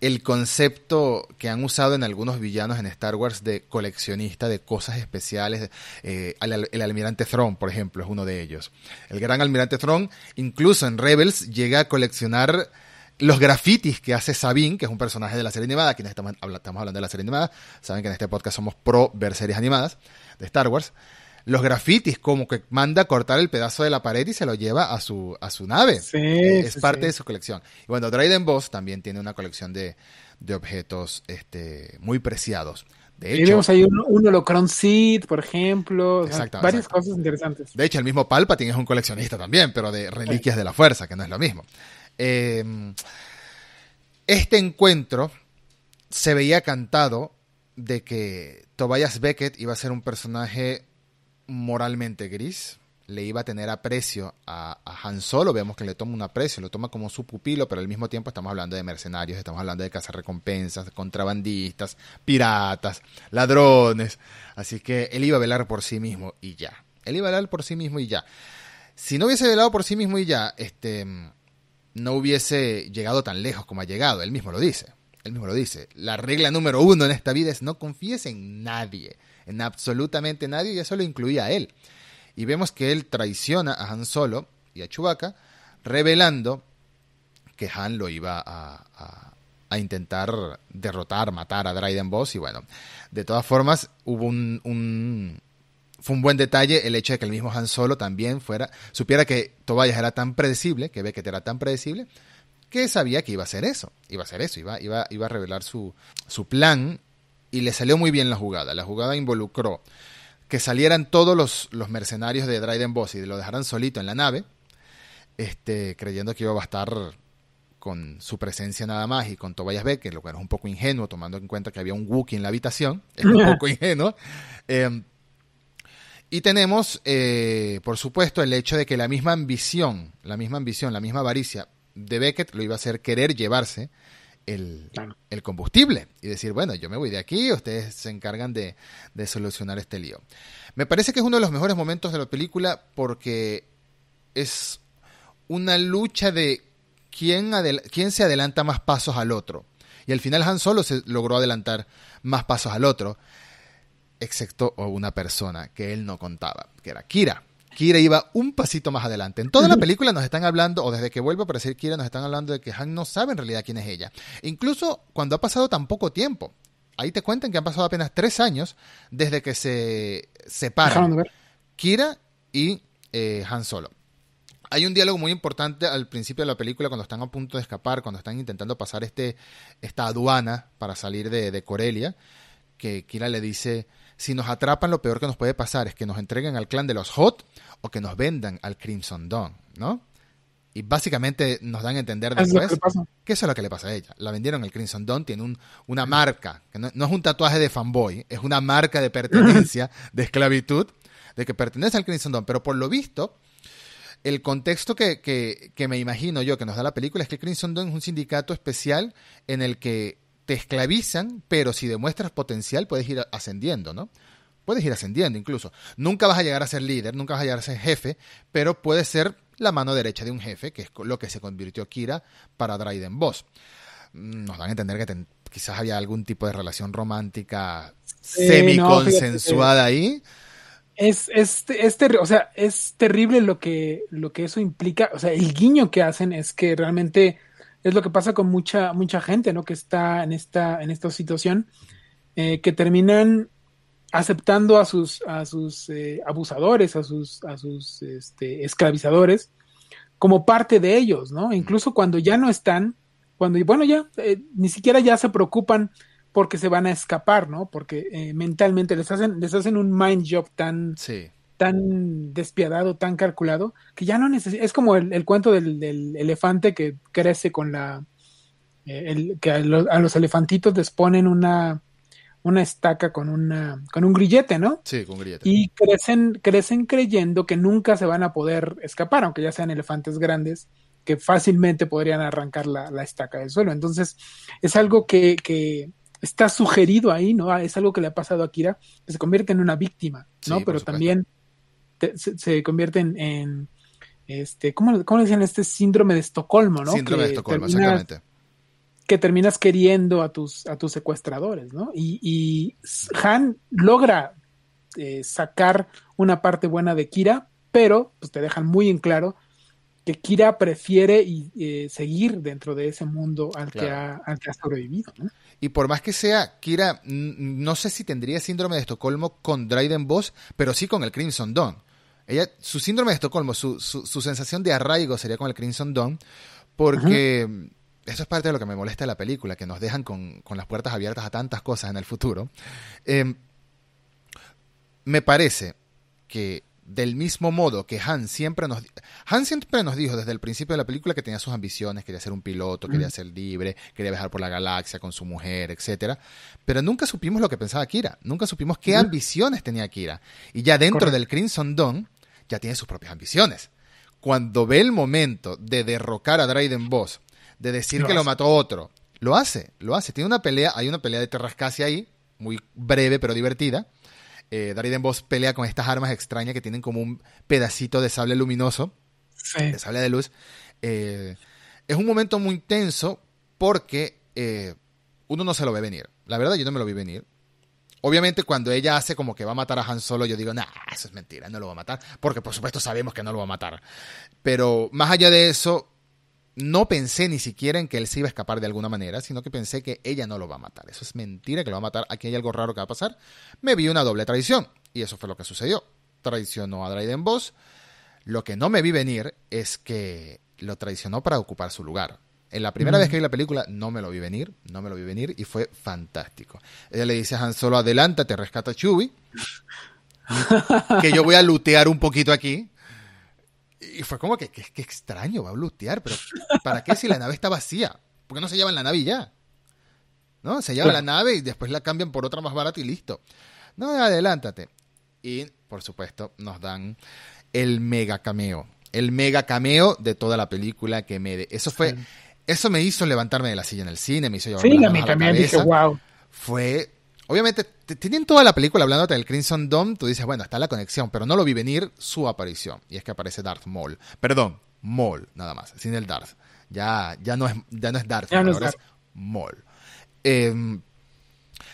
el concepto que han usado en algunos villanos en Star Wars de coleccionista de cosas especiales. Eh, el, almirante Thrawn, por ejemplo, es uno de ellos. El gran almirante Thrawn, incluso en Rebels, llega a coleccionar los grafitis que hace Sabine, que es un personaje de la serie animada, quienes estamos, estamos hablando de la serie animada, saben que en este podcast somos pro ver series animadas de Star Wars. Los grafitis, como que manda a cortar el pedazo de la pared y se lo lleva a su, a su nave. Sí, es parte de su colección. Y bueno, Dryden Boss también tiene una colección de, de objetos este, muy preciados. De hecho, y vemos ahí un, un Holocron Seed, por ejemplo. Exacto, varias cosas interesantes. De hecho, el mismo Palpatine es un coleccionista también, pero de reliquias de la fuerza, que no es lo mismo. Eh, este encuentro se veía cantado de que Tobias Beckett iba a ser un personaje moralmente gris, le iba a tener aprecio a, Han Solo, vemos que le toma un aprecio, lo toma como su pupilo, pero al mismo tiempo estamos hablando de mercenarios, estamos hablando de cazarrecompensas, contrabandistas, piratas, ladrones, así que él iba a velar por sí mismo y ya. Él iba a velar por sí mismo y ya. Si no hubiese velado por sí mismo y ya, este no hubiese llegado tan lejos como ha llegado. Él mismo lo dice. Él mismo lo dice. La regla número uno en esta vida es no confíes en nadie, en absolutamente nadie, y eso lo incluía a él. Y vemos que él traiciona a Han Solo y a Chewbacca, revelando que Han lo iba a, a, intentar derrotar, matar a Dryden Boss. Y bueno, de todas formas, hubo un, fue un buen detalle el hecho de que el mismo Han Solo también fuera, supiera que Tobias era tan predecible, que Beckett era tan predecible, que sabía que iba a hacer eso, iba a hacer eso, iba, iba, iba a revelar su, su plan y le salió muy bien la jugada. La jugada involucró que salieran todos los, los mercenarios de Dryden Boss y lo dejaran solito en la nave, este, creyendo que iba a bastar con su presencia nada más y con Tobias Beckett, lo cual es un poco ingenuo tomando en cuenta que había un Wookiee en la habitación, es un poco ingenuo. Eh, y tenemos, eh, por supuesto, el hecho de que la misma ambición, la misma ambición, la misma avaricia de Beckett lo iba a hacer querer llevarse el, el combustible y decir, bueno, yo me voy de aquí, ustedes se encargan de, de, solucionar este lío. Me parece que es uno de los mejores momentos de la película porque es una lucha de quién, quién se adelanta más pasos al otro. Y al final Han Solo se logró adelantar más pasos al otro excepto una persona que él no contaba, que era Kira. Kira iba un pasito más adelante. En toda la película nos están hablando, o desde que vuelve a aparecer Kira, nos están hablando de que Han no sabe en realidad quién es ella. Incluso cuando ha pasado tan poco tiempo. Ahí te cuentan que han pasado apenas tres años desde que se separan Kira y eh, Han Solo. Hay un diálogo muy importante al principio de la película cuando están a punto de escapar, cuando están intentando pasar este, esta aduana para salir de, de Corelia, que Kira le dice, si nos atrapan, lo peor que nos puede pasar es que nos entreguen al clan de los Hot o que nos vendan al Crimson Dawn, ¿no? Y básicamente nos dan a entender después que, eso es lo que le pasa a ella. La vendieron al Crimson Dawn, tiene un, una marca, que no, es un tatuaje de fanboy, es una marca de pertenencia, de esclavitud, de que pertenece al Crimson Dawn. Pero por lo visto, el contexto que, que, que, me imagino yo que nos da la película es que el Crimson Dawn es un sindicato especial en el que te esclavizan, pero si demuestras potencial puedes ir ascendiendo, ¿no? Puedes ir ascendiendo incluso. Nunca vas a llegar a ser líder, nunca vas a llegar a ser jefe, pero puedes ser la mano derecha de un jefe, que es lo que se convirtió Kira para Dryden Boss. Nos dan a entender que quizás había algún tipo de relación romántica semi-consensuada ahí. Es, es, es, o sea, es terrible lo que, lo que eso implica. O sea, el guiño que hacen es que realmente es lo que pasa con mucha, mucha gente, ¿no? Que está en esta, en esta situación, eh, que terminan aceptando a sus, a sus eh, abusadores, a sus, a sus este, esclavizadores, como parte de ellos, ¿no? Incluso cuando ya no están, cuando, bueno, ya eh, ni siquiera ya se preocupan porque se van a escapar, ¿no? Porque mentalmente les hacen, les hacen un mind job tan, sí tan despiadado, tan calculado, que ya no necesita, es como el, cuento del, elefante que crece con la, eh, el, que a, los elefantitos les ponen una, una estaca con una, con un grillete, ¿no? Sí, con grillete. Y crecen, crecen creyendo que nunca se van a poder escapar, aunque ya sean elefantes grandes, que fácilmente podrían arrancar la, la estaca del suelo. Entonces, es algo que, que está sugerido ahí, ¿no? Es algo que le ha pasado a Kira, que se convierte en una víctima, ¿no? Pero también se, convierten en, este, ¿cómo, ¿cómo, le decían? Este síndrome de Estocolmo, ¿no? Síndrome de Estocolmo, exactamente. Que terminas queriendo a tus, a tus secuestradores, ¿no? Y, Han logra eh, sacar una parte buena de Kira, pero pues te dejan muy en claro que Kira prefiere y, eh, seguir dentro de ese mundo al, que, ha, al que ha sobrevivido. Y por más que sea, Kira, no sé si tendría síndrome de Estocolmo con Dryden Boss, pero sí con el Crimson Dawn. Ella, su síndrome de Estocolmo, su, su, sensación de arraigo sería con el Crimson Dawn, porque eso es parte de lo que me molesta de la película, que nos dejan con, las puertas abiertas a tantas cosas en el futuro. Em, me parece que del mismo modo que Han siempre nos Han siempre nos dijo desde el principio de la película que tenía sus ambiciones, quería ser un piloto, quería ser libre, quería viajar por la galaxia con su mujer, etcétera, pero nunca supimos lo que pensaba Kira, nunca supimos qué ambiciones tenía Kira. Y ya dentro del Crimson Dawn ya tiene sus propias ambiciones. Cuando ve el momento de derrocar a Dryden Boss, de decir que lo mató otro, lo hace, lo hace. Tiene una pelea, hay una pelea de Terrascasi ahí, muy breve pero divertida eh, Boss pelea con estas armas extrañas que tienen como un pedacito de sable luminoso, de sable de luz. Eh, es un momento muy tenso porque eh, uno no se lo ve venir. La verdad, yo no me lo vi venir. Obviamente, cuando ella hace como que va a matar a Han Solo, yo digo, nah, eso es mentira, no lo va a matar. Porque por supuesto sabemos que no lo va a matar. Pero más allá de eso, no pensé ni siquiera en que él se iba a escapar de alguna manera, sino que pensé que ella no lo va a matar. Eso es mentira, que lo va a matar. Aquí hay algo raro que va a pasar. Me vi una doble traición. Y eso fue lo que sucedió. Traicionó a Dryden Boss. Lo que no me vi venir es que lo traicionó para ocupar su lugar. En la primera vez que vi la película no me lo vi venir, no me lo vi venir y fue fantástico. Ella le dice a Han Solo, adelántate, rescata a Chewie, que yo voy a lutear un poquito aquí. Y fue como que, que, extraño, va a blutear, pero ¿para qué si la nave está vacía? ¿Por qué no se llevan la nave y ya? ¿No? Se lleva la nave y después la cambian por otra más barata y listo. No, adelántate. Y, por supuesto, nos dan el mega cameo. El mega cameo de toda la película que me... Eso fue... Eso me hizo levantarme de la silla en el cine, me hizo llevar sí, la, la dije, wow. Fue Obviamente, tienen toda la película hablándote del Crimson Dome, tú dices, bueno, está la conexión, pero no lo vi venir su aparición. Y es que aparece Darth Maul. Perdón, Maul, nada más, sin el Darth. Ya, ya, no, es, ya no es Darth, ahora es, Maul. Em,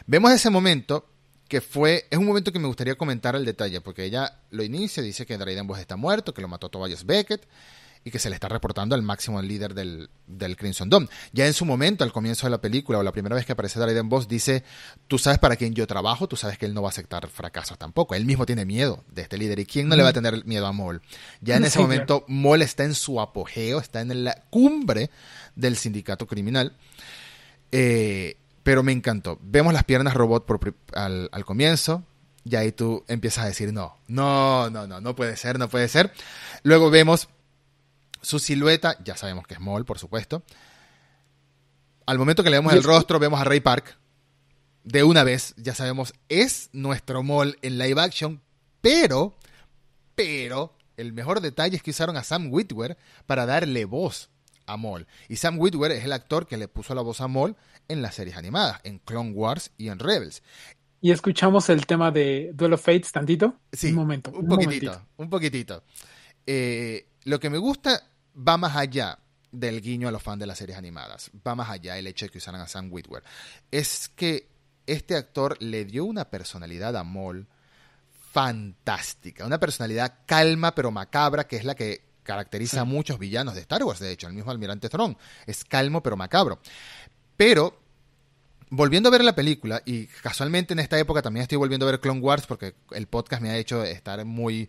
vemos ese momento que fue, es un momento que me gustaría comentar el detalle, porque ella lo inicia, dice que Dryden Boss está muerto, que lo mató Tobias Beckett, y que se le está reportando al máximo líder del, del Crimson Dome. Ya en su momento, al comienzo de la película o la primera vez que aparece Dryden Boss, dice, tú sabes para quién yo trabajo, tú sabes que él no va a aceptar fracasos tampoco. Él mismo tiene miedo de este líder. ¿Y quién no le va a tener miedo a Moll? Ya en ese momento, Moll está en su apogeo, está en la cumbre del sindicato criminal. Eh, pero me encantó. Vemos las piernas robot al, al comienzo, y ahí tú empiezas a decir, no, no, no, no, no puede ser, no puede ser. Luego vemos su silueta, ya sabemos que es Maul, por supuesto. Al momento que le vemos el rostro, vemos a Ray Park. De una vez, ya sabemos, es nuestro Maul en live action, pero, pero, el mejor detalle es que usaron a Sam Witwer para darle voz a Maul. Y Sam Witwer es el actor que le puso la voz a Maul en las series animadas, en Clone Wars y en Rebels. Y escuchamos el tema de Duel of Fates tantito. Sí, un momento. Un, poquitito, un poquitito. Eh, lo que me gusta va más allá del guiño a los fans de las series animadas. Va más allá el hecho de que usaran a Sam Witwer. Es que este actor le dio una personalidad a Maul fantástica. Una personalidad calma pero macabra, que es la que caracteriza a muchos villanos de Star Wars, de hecho. El mismo Almirante Thrawn es calmo pero macabro. Pero volviendo a ver la película, y casualmente en esta época también estoy volviendo a ver Clone Wars porque el podcast me ha hecho estar muy...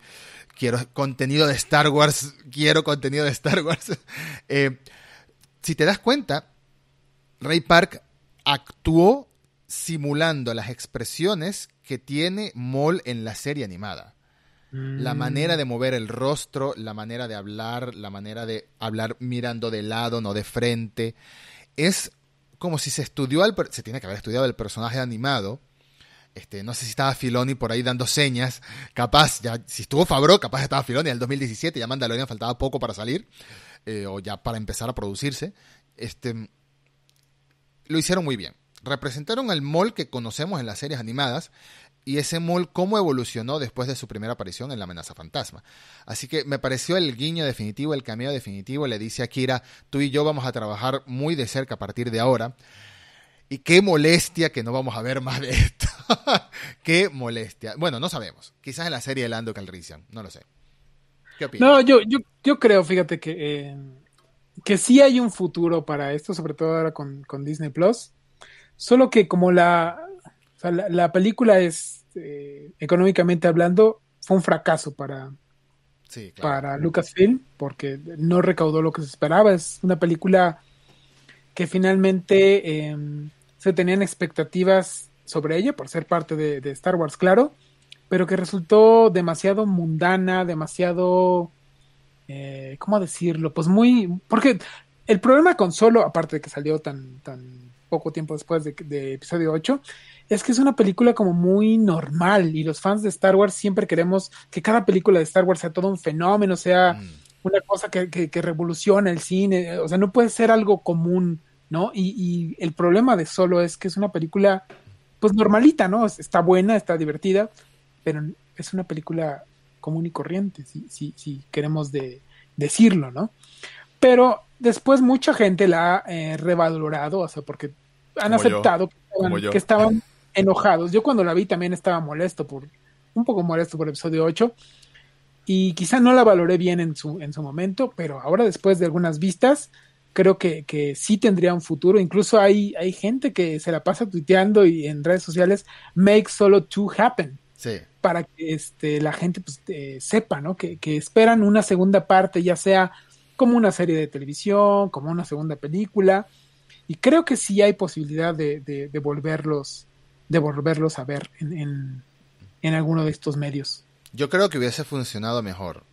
Quiero contenido de Star Wars, quiero contenido de Star Wars. Eh, si te das cuenta, Ray Park actuó simulando las expresiones que tiene Maul en la serie animada. La mm. manera de mover el rostro, la manera de hablar, la manera de hablar mirando de lado, no de frente. Es como si se estudió, al, se tiene que haber estudiado el personaje animado. Este, no sé si estaba Filoni por ahí dando señas. Capaz, ya, si estuvo Fabro, capaz estaba Filoni en el 2017, ya Mandalorian faltaba poco para salir, eh, o ya para empezar a producirse. Este, lo hicieron muy bien. Representaron al mol que conocemos en las series animadas, y ese mol cómo evolucionó después de su primera aparición en La amenaza fantasma. Así que me pareció el guiño definitivo, el cameo definitivo, le dice a Kira, tú y yo vamos a trabajar muy de cerca a partir de ahora. Y qué molestia que no vamos a ver más de esto. qué molestia. Bueno, no sabemos. Quizás en la serie de Lando Calrissian, no lo sé. No, yo, yo, creo, fíjate que, eh, que sí hay un futuro para esto, sobre todo ahora con, Disney Plus. Solo que como la, la, película es eh, económicamente hablando, fue un fracaso para, para Lucasfilm, porque no recaudó lo que se esperaba. Es una película que finalmente em, se tenían expectativas sobre ella por ser parte de, Star Wars, claro, pero que resultó demasiado mundana, demasiado, eh, ¿cómo decirlo? Pues muy, porque el problema con Solo, aparte de que salió tan, tan poco tiempo después de, episodio 8, es que es una película como muy normal y los fans de Star Wars siempre queremos que cada película de Star Wars sea todo un fenómeno, sea mm. una cosa que, que, que, revoluciona el cine, o sea, no puede ser algo común, ¿no? Y, y, el problema de Solo es que es una película pues normalita, ¿no? Está buena, está divertida, pero es una película común y corriente, si, si, si queremos de, decirlo, ¿no? Pero después mucha gente la ha eh, revalorado, o sea, porque han aceptado que estaban, enojados. Yo cuando la vi también estaba molesto por, un poco molesto por el episodio 8, y quizá no la valoré bien en su, en su momento, pero ahora después de algunas vistas, creo que, que sí tendría un futuro. Incluso hay, hay gente que se la pasa tuiteando y en redes sociales, make solo two happen. Sí. Para que este, la gente pues, eh, sepa, ¿no? Que, que, esperan una segunda parte, ya sea como una serie de televisión, como una segunda película. Y creo que sí hay posibilidad de, de, volverlos, de volverlos a ver en, en, en alguno de estos medios. Yo creo que hubiese funcionado mejor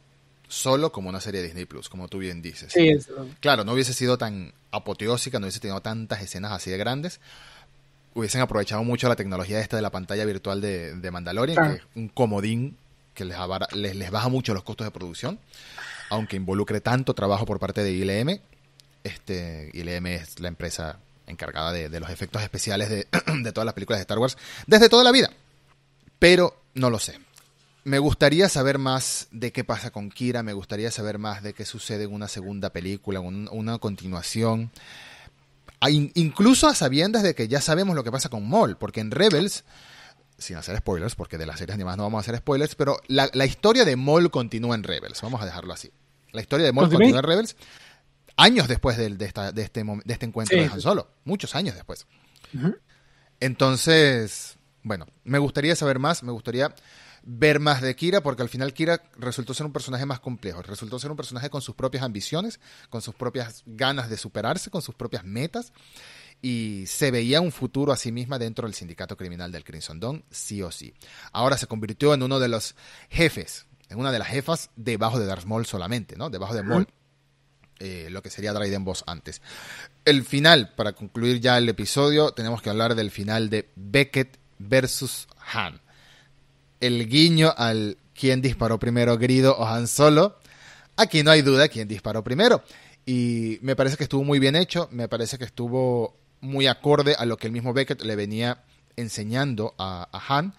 solo como una serie de Disney Plus, como tú bien dices. Sí, Claro, no hubiese sido tan apoteósica, no hubiese tenido tantas escenas así de grandes. Hubiesen aprovechado mucho la tecnología esta de la pantalla virtual de, de Mandalorian, que es un comodín que les, les, baja mucho los costos de producción, aunque involucre tanto trabajo por parte de ILM. Este, ILM es la empresa encargada de, los efectos especiales de, todas las películas de Star Wars desde toda la vida. Pero no lo sé me gustaría saber más de qué pasa con Kira, me gustaría saber más de qué sucede en una segunda película, en una continuación. incluso a sabiendas de que ya sabemos lo que pasa con Maul, porque en Rebels, sin hacer spoilers, porque de las series animadas no vamos a hacer spoilers, pero la, historia de Maul continúa en Rebels, vamos a dejarlo así. La historia de Maul continúa en Rebels años después de, de, esta, de, este, de este encuentro de Han Solo, muchos años después. Entonces, bueno, me gustaría saber más, me gustaría ver más de Kira, porque al final Kira resultó ser un personaje más complejo, resultó ser un personaje con sus propias ambiciones, con sus propias ganas de superarse, con sus propias metas, y se veía un futuro a sí misma dentro del sindicato criminal del Crimson Dawn, sí o sí. Ahora se convirtió en uno de los jefes, en una de las jefas debajo de Darth Maul solamente, ¿no? Debajo de Maul. Eh, lo que sería Dryden Boss antes. El final, para concluir ya el episodio, tenemos que hablar del final de Beckett versus Han el guiño al quién disparó primero, Grido o Han Solo. Aquí no hay duda quién disparó primero. Y me parece que estuvo muy bien hecho, me parece que estuvo muy acorde a lo que el mismo Beckett le venía enseñando a, Han,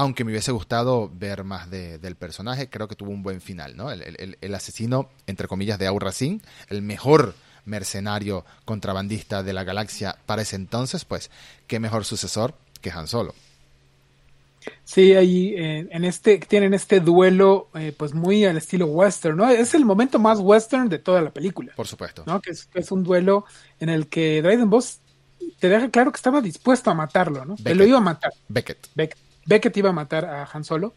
aunque me hubiese gustado ver más del personaje, creo que tuvo un buen final, ¿no? El, asesino, entre comillas, de Aura Singh, el mejor mercenario contrabandista de la galaxia para ese entonces, pues qué mejor sucesor que Han Solo. Sí, ahí eh, en este tienen este duelo, eh, pues muy al estilo western, ¿no? Es el momento más western de toda la película. Por supuesto. ¿no? Que es, un duelo en el que Dryden Boss te deja claro que estaba dispuesto a matarlo, ¿no? que lo iba a matar. Beckett. Beckett. Iba a matar a Han Solo,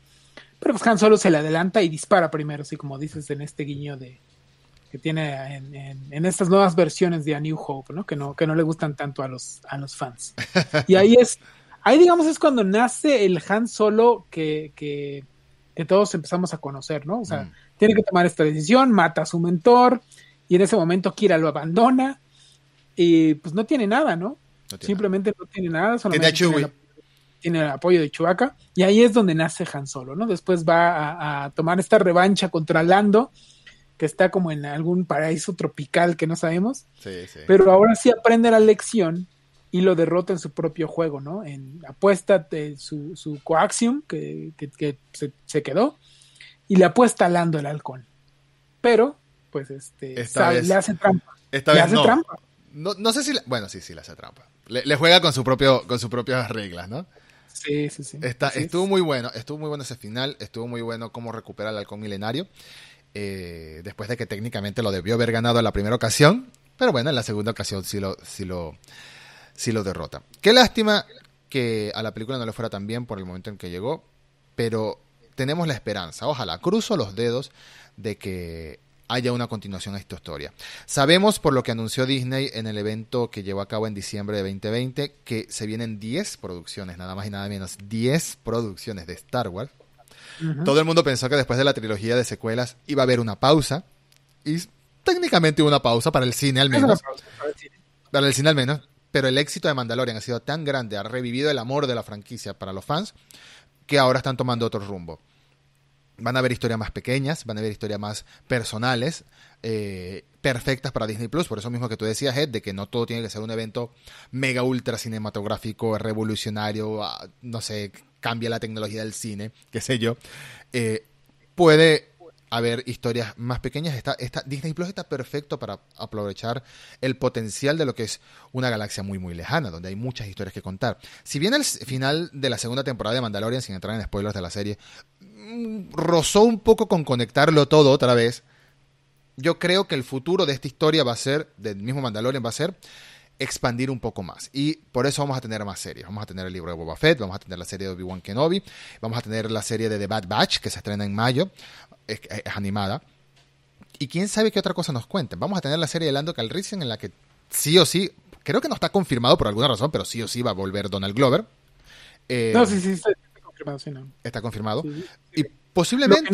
pero pues Han Solo se le adelanta y dispara primero, así como dices en este guiño de que tiene en, estas nuevas versiones de A New Hope, ¿no? Que no que no le gustan tanto a los a los fans. Y ahí es Ahí, digamos, es cuando nace el Han Solo que, que, todos empezamos a conocer, ¿no? O sea, mm. tiene que tomar esta decisión, mata a su mentor, y en ese momento Kira lo abandona, y pues no tiene nada, ¿no? Simplemente no tiene nada, solamente tiene, el, apoyo de Chewbacca, y ahí es donde nace Han Solo, ¿no? Después va a, tomar esta revancha contra Lando, que está como en algún paraíso tropical que no sabemos, sí, sí. pero ahora sí aprende la lección y lo derrota en su propio juego, ¿no? En apuesta de su, su coaxium, que, que, se, quedó, y le apuesta a Lando el halcón. Pero, pues, este, le hace trampa. Esta le hace trampa. No, no sé si, bueno, sí, sí, le hace trampa. Le, juega con su propio, con sus propias reglas, ¿no? Sí, sí, sí. Está, estuvo muy bueno, estuvo muy bueno ese final, estuvo muy bueno cómo recupera el halcón milenario. eh, después de que técnicamente lo debió haber ganado en la primera ocasión, pero bueno, en la segunda ocasión sí lo, sí lo, sí lo derrota. Qué lástima que a la película no le fuera tan bien por el momento en que llegó, pero tenemos la esperanza, ojalá, cruzo los dedos de que haya una continuación a esta historia. Sabemos por lo que anunció Disney en el evento que llevó a cabo en diciembre de 2020 que se vienen 10 producciones, nada más y nada menos, 10 producciones de Star Wars. Todo el mundo pensó que después de la trilogía de secuelas iba a haber una pausa y técnicamente hubo una pausa para el cine al menos. Para el cine al menos, pero el éxito de Mandalorian ha sido tan grande, ha revivido el amor de la franquicia para los fans, que ahora están tomando otro rumbo. Van a haber historias más pequeñas, van a haber historias más personales, eh, perfectas para Disney Plus. Por eso mismo que tú decías, Ed, de que no todo tiene que ser un evento mega ultra cinematográfico, revolucionario, ah, no sé, cambia la tecnología del cine, qué sé yo. Eh, puede haber historias más pequeñas. Está, Disney Plus está perfecto para aprovechar el potencial de lo que es una galaxia muy, muy lejana, donde hay muchas historias que contar. Si bien el final de la segunda temporada de Mandalorian, sin entrar en spoilers de la serie, mm, rozó un poco con conectarlo todo otra vez, yo creo que el futuro de esta historia va a ser, del mismo Mandalorian, va a ser expandir un poco más. Y por eso vamos a tener más series. Vamos a tener el libro de Boba Fett, vamos a tener la serie de Obi-Wan Kenobi, vamos a tener la serie de The Bad Batch, que se estrena en mayo, es, animada. Y quién sabe qué otra cosa nos cuenten. Vamos a tener la serie de Lando Calrissian en la que sí o sí, creo que no está confirmado por alguna razón, pero sí o sí va a volver Donald Glover. Eh, no, sí, sí, está confirmado, sí, no. Está confirmado. Y posiblemente...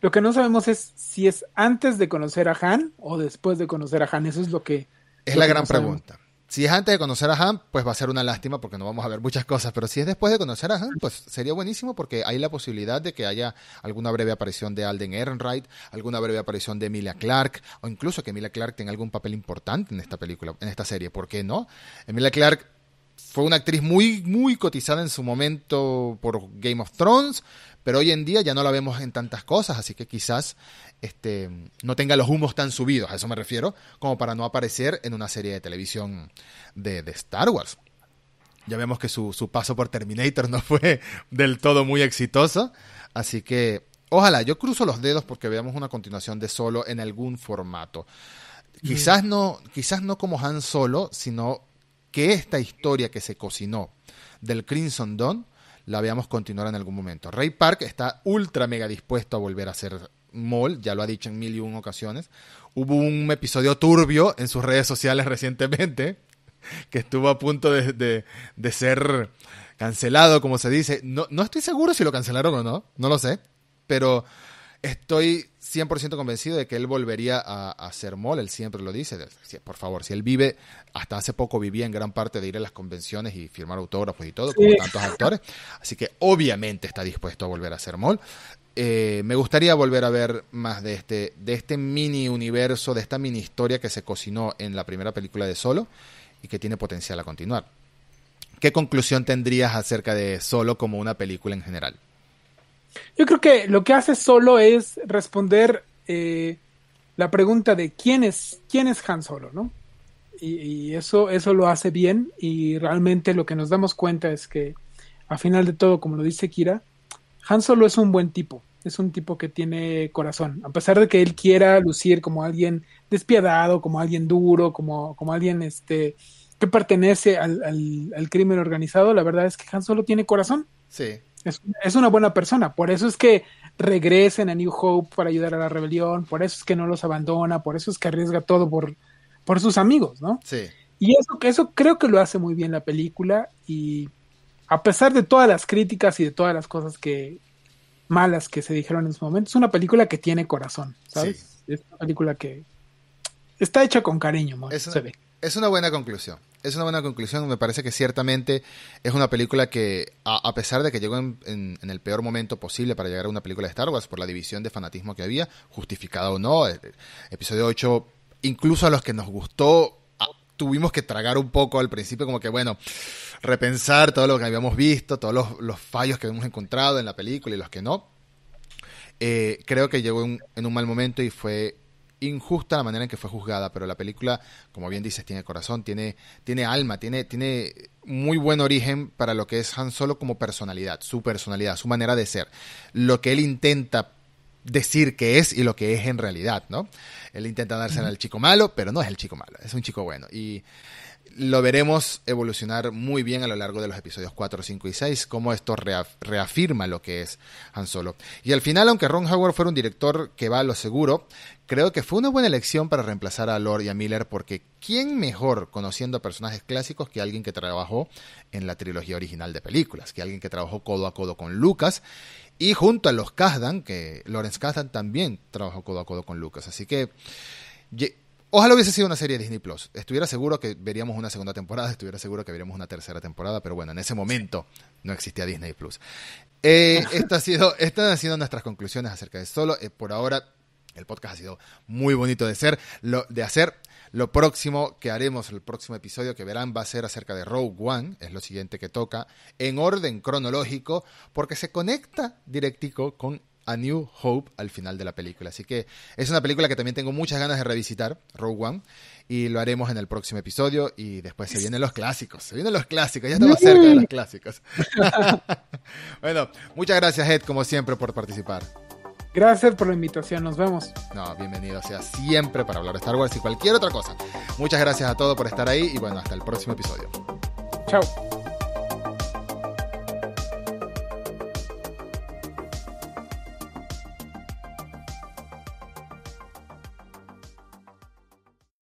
Lo que, no sabemos, es si es antes de conocer a Han o después de conocer a Han. Eso es lo que... Es la gran pregunta. Si es antes de conocer a Han, pues va a ser una lástima porque no vamos a ver muchas cosas, pero si es después de conocer a Han, pues sería buenísimo porque hay la posibilidad de que haya alguna breve aparición de Alden Ehrenreich, alguna breve aparición de Emilia Clarke, o incluso que Emilia Clarke tenga algún papel importante en esta película, en esta serie, ¿por qué no? Emilia Clarke fue una actriz muy, muy cotizada en su momento por Game of Thrones, pero hoy en día ya no la vemos en tantas cosas, así que quizás este, no tenga los humos tan subidos, a eso me refiero, como para no aparecer en una serie de televisión de, Star Wars. Ya vemos que su, su, paso por Terminator no fue del todo muy exitoso, así que ojalá, yo cruzo los dedos porque veamos una continuación de Solo en algún formato. Quizás no, quizás no como Han Solo, sino que esta historia que se cocinó del Crimson Dawn la veamos continuar en algún momento. Ray Park está ultra mega dispuesto a volver a ser Mall, ya lo ha dicho en mil y un ocasiones. Hubo un episodio turbio en sus redes sociales recientemente, que estuvo a punto de, ser cancelado, como se dice. No, no estoy seguro si lo cancelaron o no, no lo sé, pero estoy 100% convencido de que él volvería a, ser Mol, él siempre lo dice, por favor, si él vive, hasta hace poco vivía en gran parte de ir a las convenciones y firmar autógrafos y todo, como tantos actores, así que obviamente está dispuesto a volver a ser Mol. Eh, me gustaría volver a ver más de este, de este mini universo, de esta mini historia que se cocinó en la primera película de Solo y que tiene potencial a continuar. ¿Qué conclusión tendrías acerca de Solo como una película en general? Yo creo que lo que hace Solo es responder eh, la pregunta de quién es, quién es Han Solo, ¿no? Y, y, eso, eso lo hace bien y realmente lo que nos damos cuenta es que a final de todo, como lo dice Kira, han Solo es un buen tipo, es un tipo que tiene corazón, a pesar de que él quiera lucir como alguien despiadado, como alguien duro, como, como alguien este, que pertenece al, al, crimen organizado, la verdad es que Han Solo tiene corazón. Sí. Es, es, una buena persona, por eso es que regresen a New Hope para ayudar a la rebelión, por eso es que no los abandona, por eso es que arriesga todo por, por sus amigos, ¿no? Sí. Y eso, eso creo que lo hace muy bien la película y a pesar de todas las críticas y de todas las cosas que malas que se dijeron en su momento, es una película que tiene corazón, ¿sabes? Es una película que está hecha con cariño, es una, Es una buena conclusión. Es una buena conclusión. Me parece que ciertamente es una película que, a, pesar de que llegó en, el peor momento posible para llegar a una película de Star Wars, por la división de fanatismo que había, justificada o no, el, episodio 8, incluso a los que nos gustó, tuvimos que tragar un poco al principio, como que, bueno, repensar todo lo que habíamos visto, todos los, fallos que habíamos encontrado en la película y los que no. Eh, creo que llegó en un mal momento y fue injusta la manera en que fue juzgada, pero la película, como bien dices, tiene corazón, tiene, tiene alma, tiene, tiene muy buen origen para lo que es Han Solo como personalidad, su personalidad, su manera de ser. Lo que él intenta decir que es y lo que es en realidad, ¿no? Él intenta darse al chico malo, pero no es el chico malo, es un chico bueno. Y lo veremos evolucionar muy bien a lo largo de los episodios 4, 5 y 6, cómo esto reafirma lo que es Han Solo. Y al final, aunque Ron Howard fuera un director que va a lo seguro, creo que fue una buena elección para reemplazar a Lord y a Miller, porque ¿quién mejor conociendo personajes clásicos que alguien que trabajó en la trilogía original de películas? Que alguien que trabajó codo a codo con Lucas y junto a los Kasdan, que Lawrence Kasdan también trabajó codo a codo con Lucas. Así que Ojalá hubiese sido una serie de Disney Plus. Estuviera seguro que veríamos una segunda temporada, estuviera seguro que veríamos una tercera temporada, pero bueno, en ese momento no existía Disney Plus. Eh, ha sido, estas han sido nuestras conclusiones acerca de Solo. Eh, por ahora, el podcast ha sido muy bonito de, ser, lo, de hacer. Lo próximo que haremos, el próximo episodio que verán va a ser acerca de Rogue One, es lo siguiente que toca, en orden cronológico, porque se conecta directico con a New Hope al final de la película. Así que es una película que también tengo muchas ganas de revisitar, Rogue One, y lo haremos en el próximo episodio y después se vienen los clásicos, se vienen los clásicos, ya estamos cerca de los clásicos. bueno, muchas gracias Ed, como siempre, por participar. Gracias por la invitación, nos vemos. No, bienvenido sea siempre para hablar de Star Wars y cualquier otra cosa. Muchas gracias a todos por estar ahí y bueno, hasta el próximo episodio. Chao.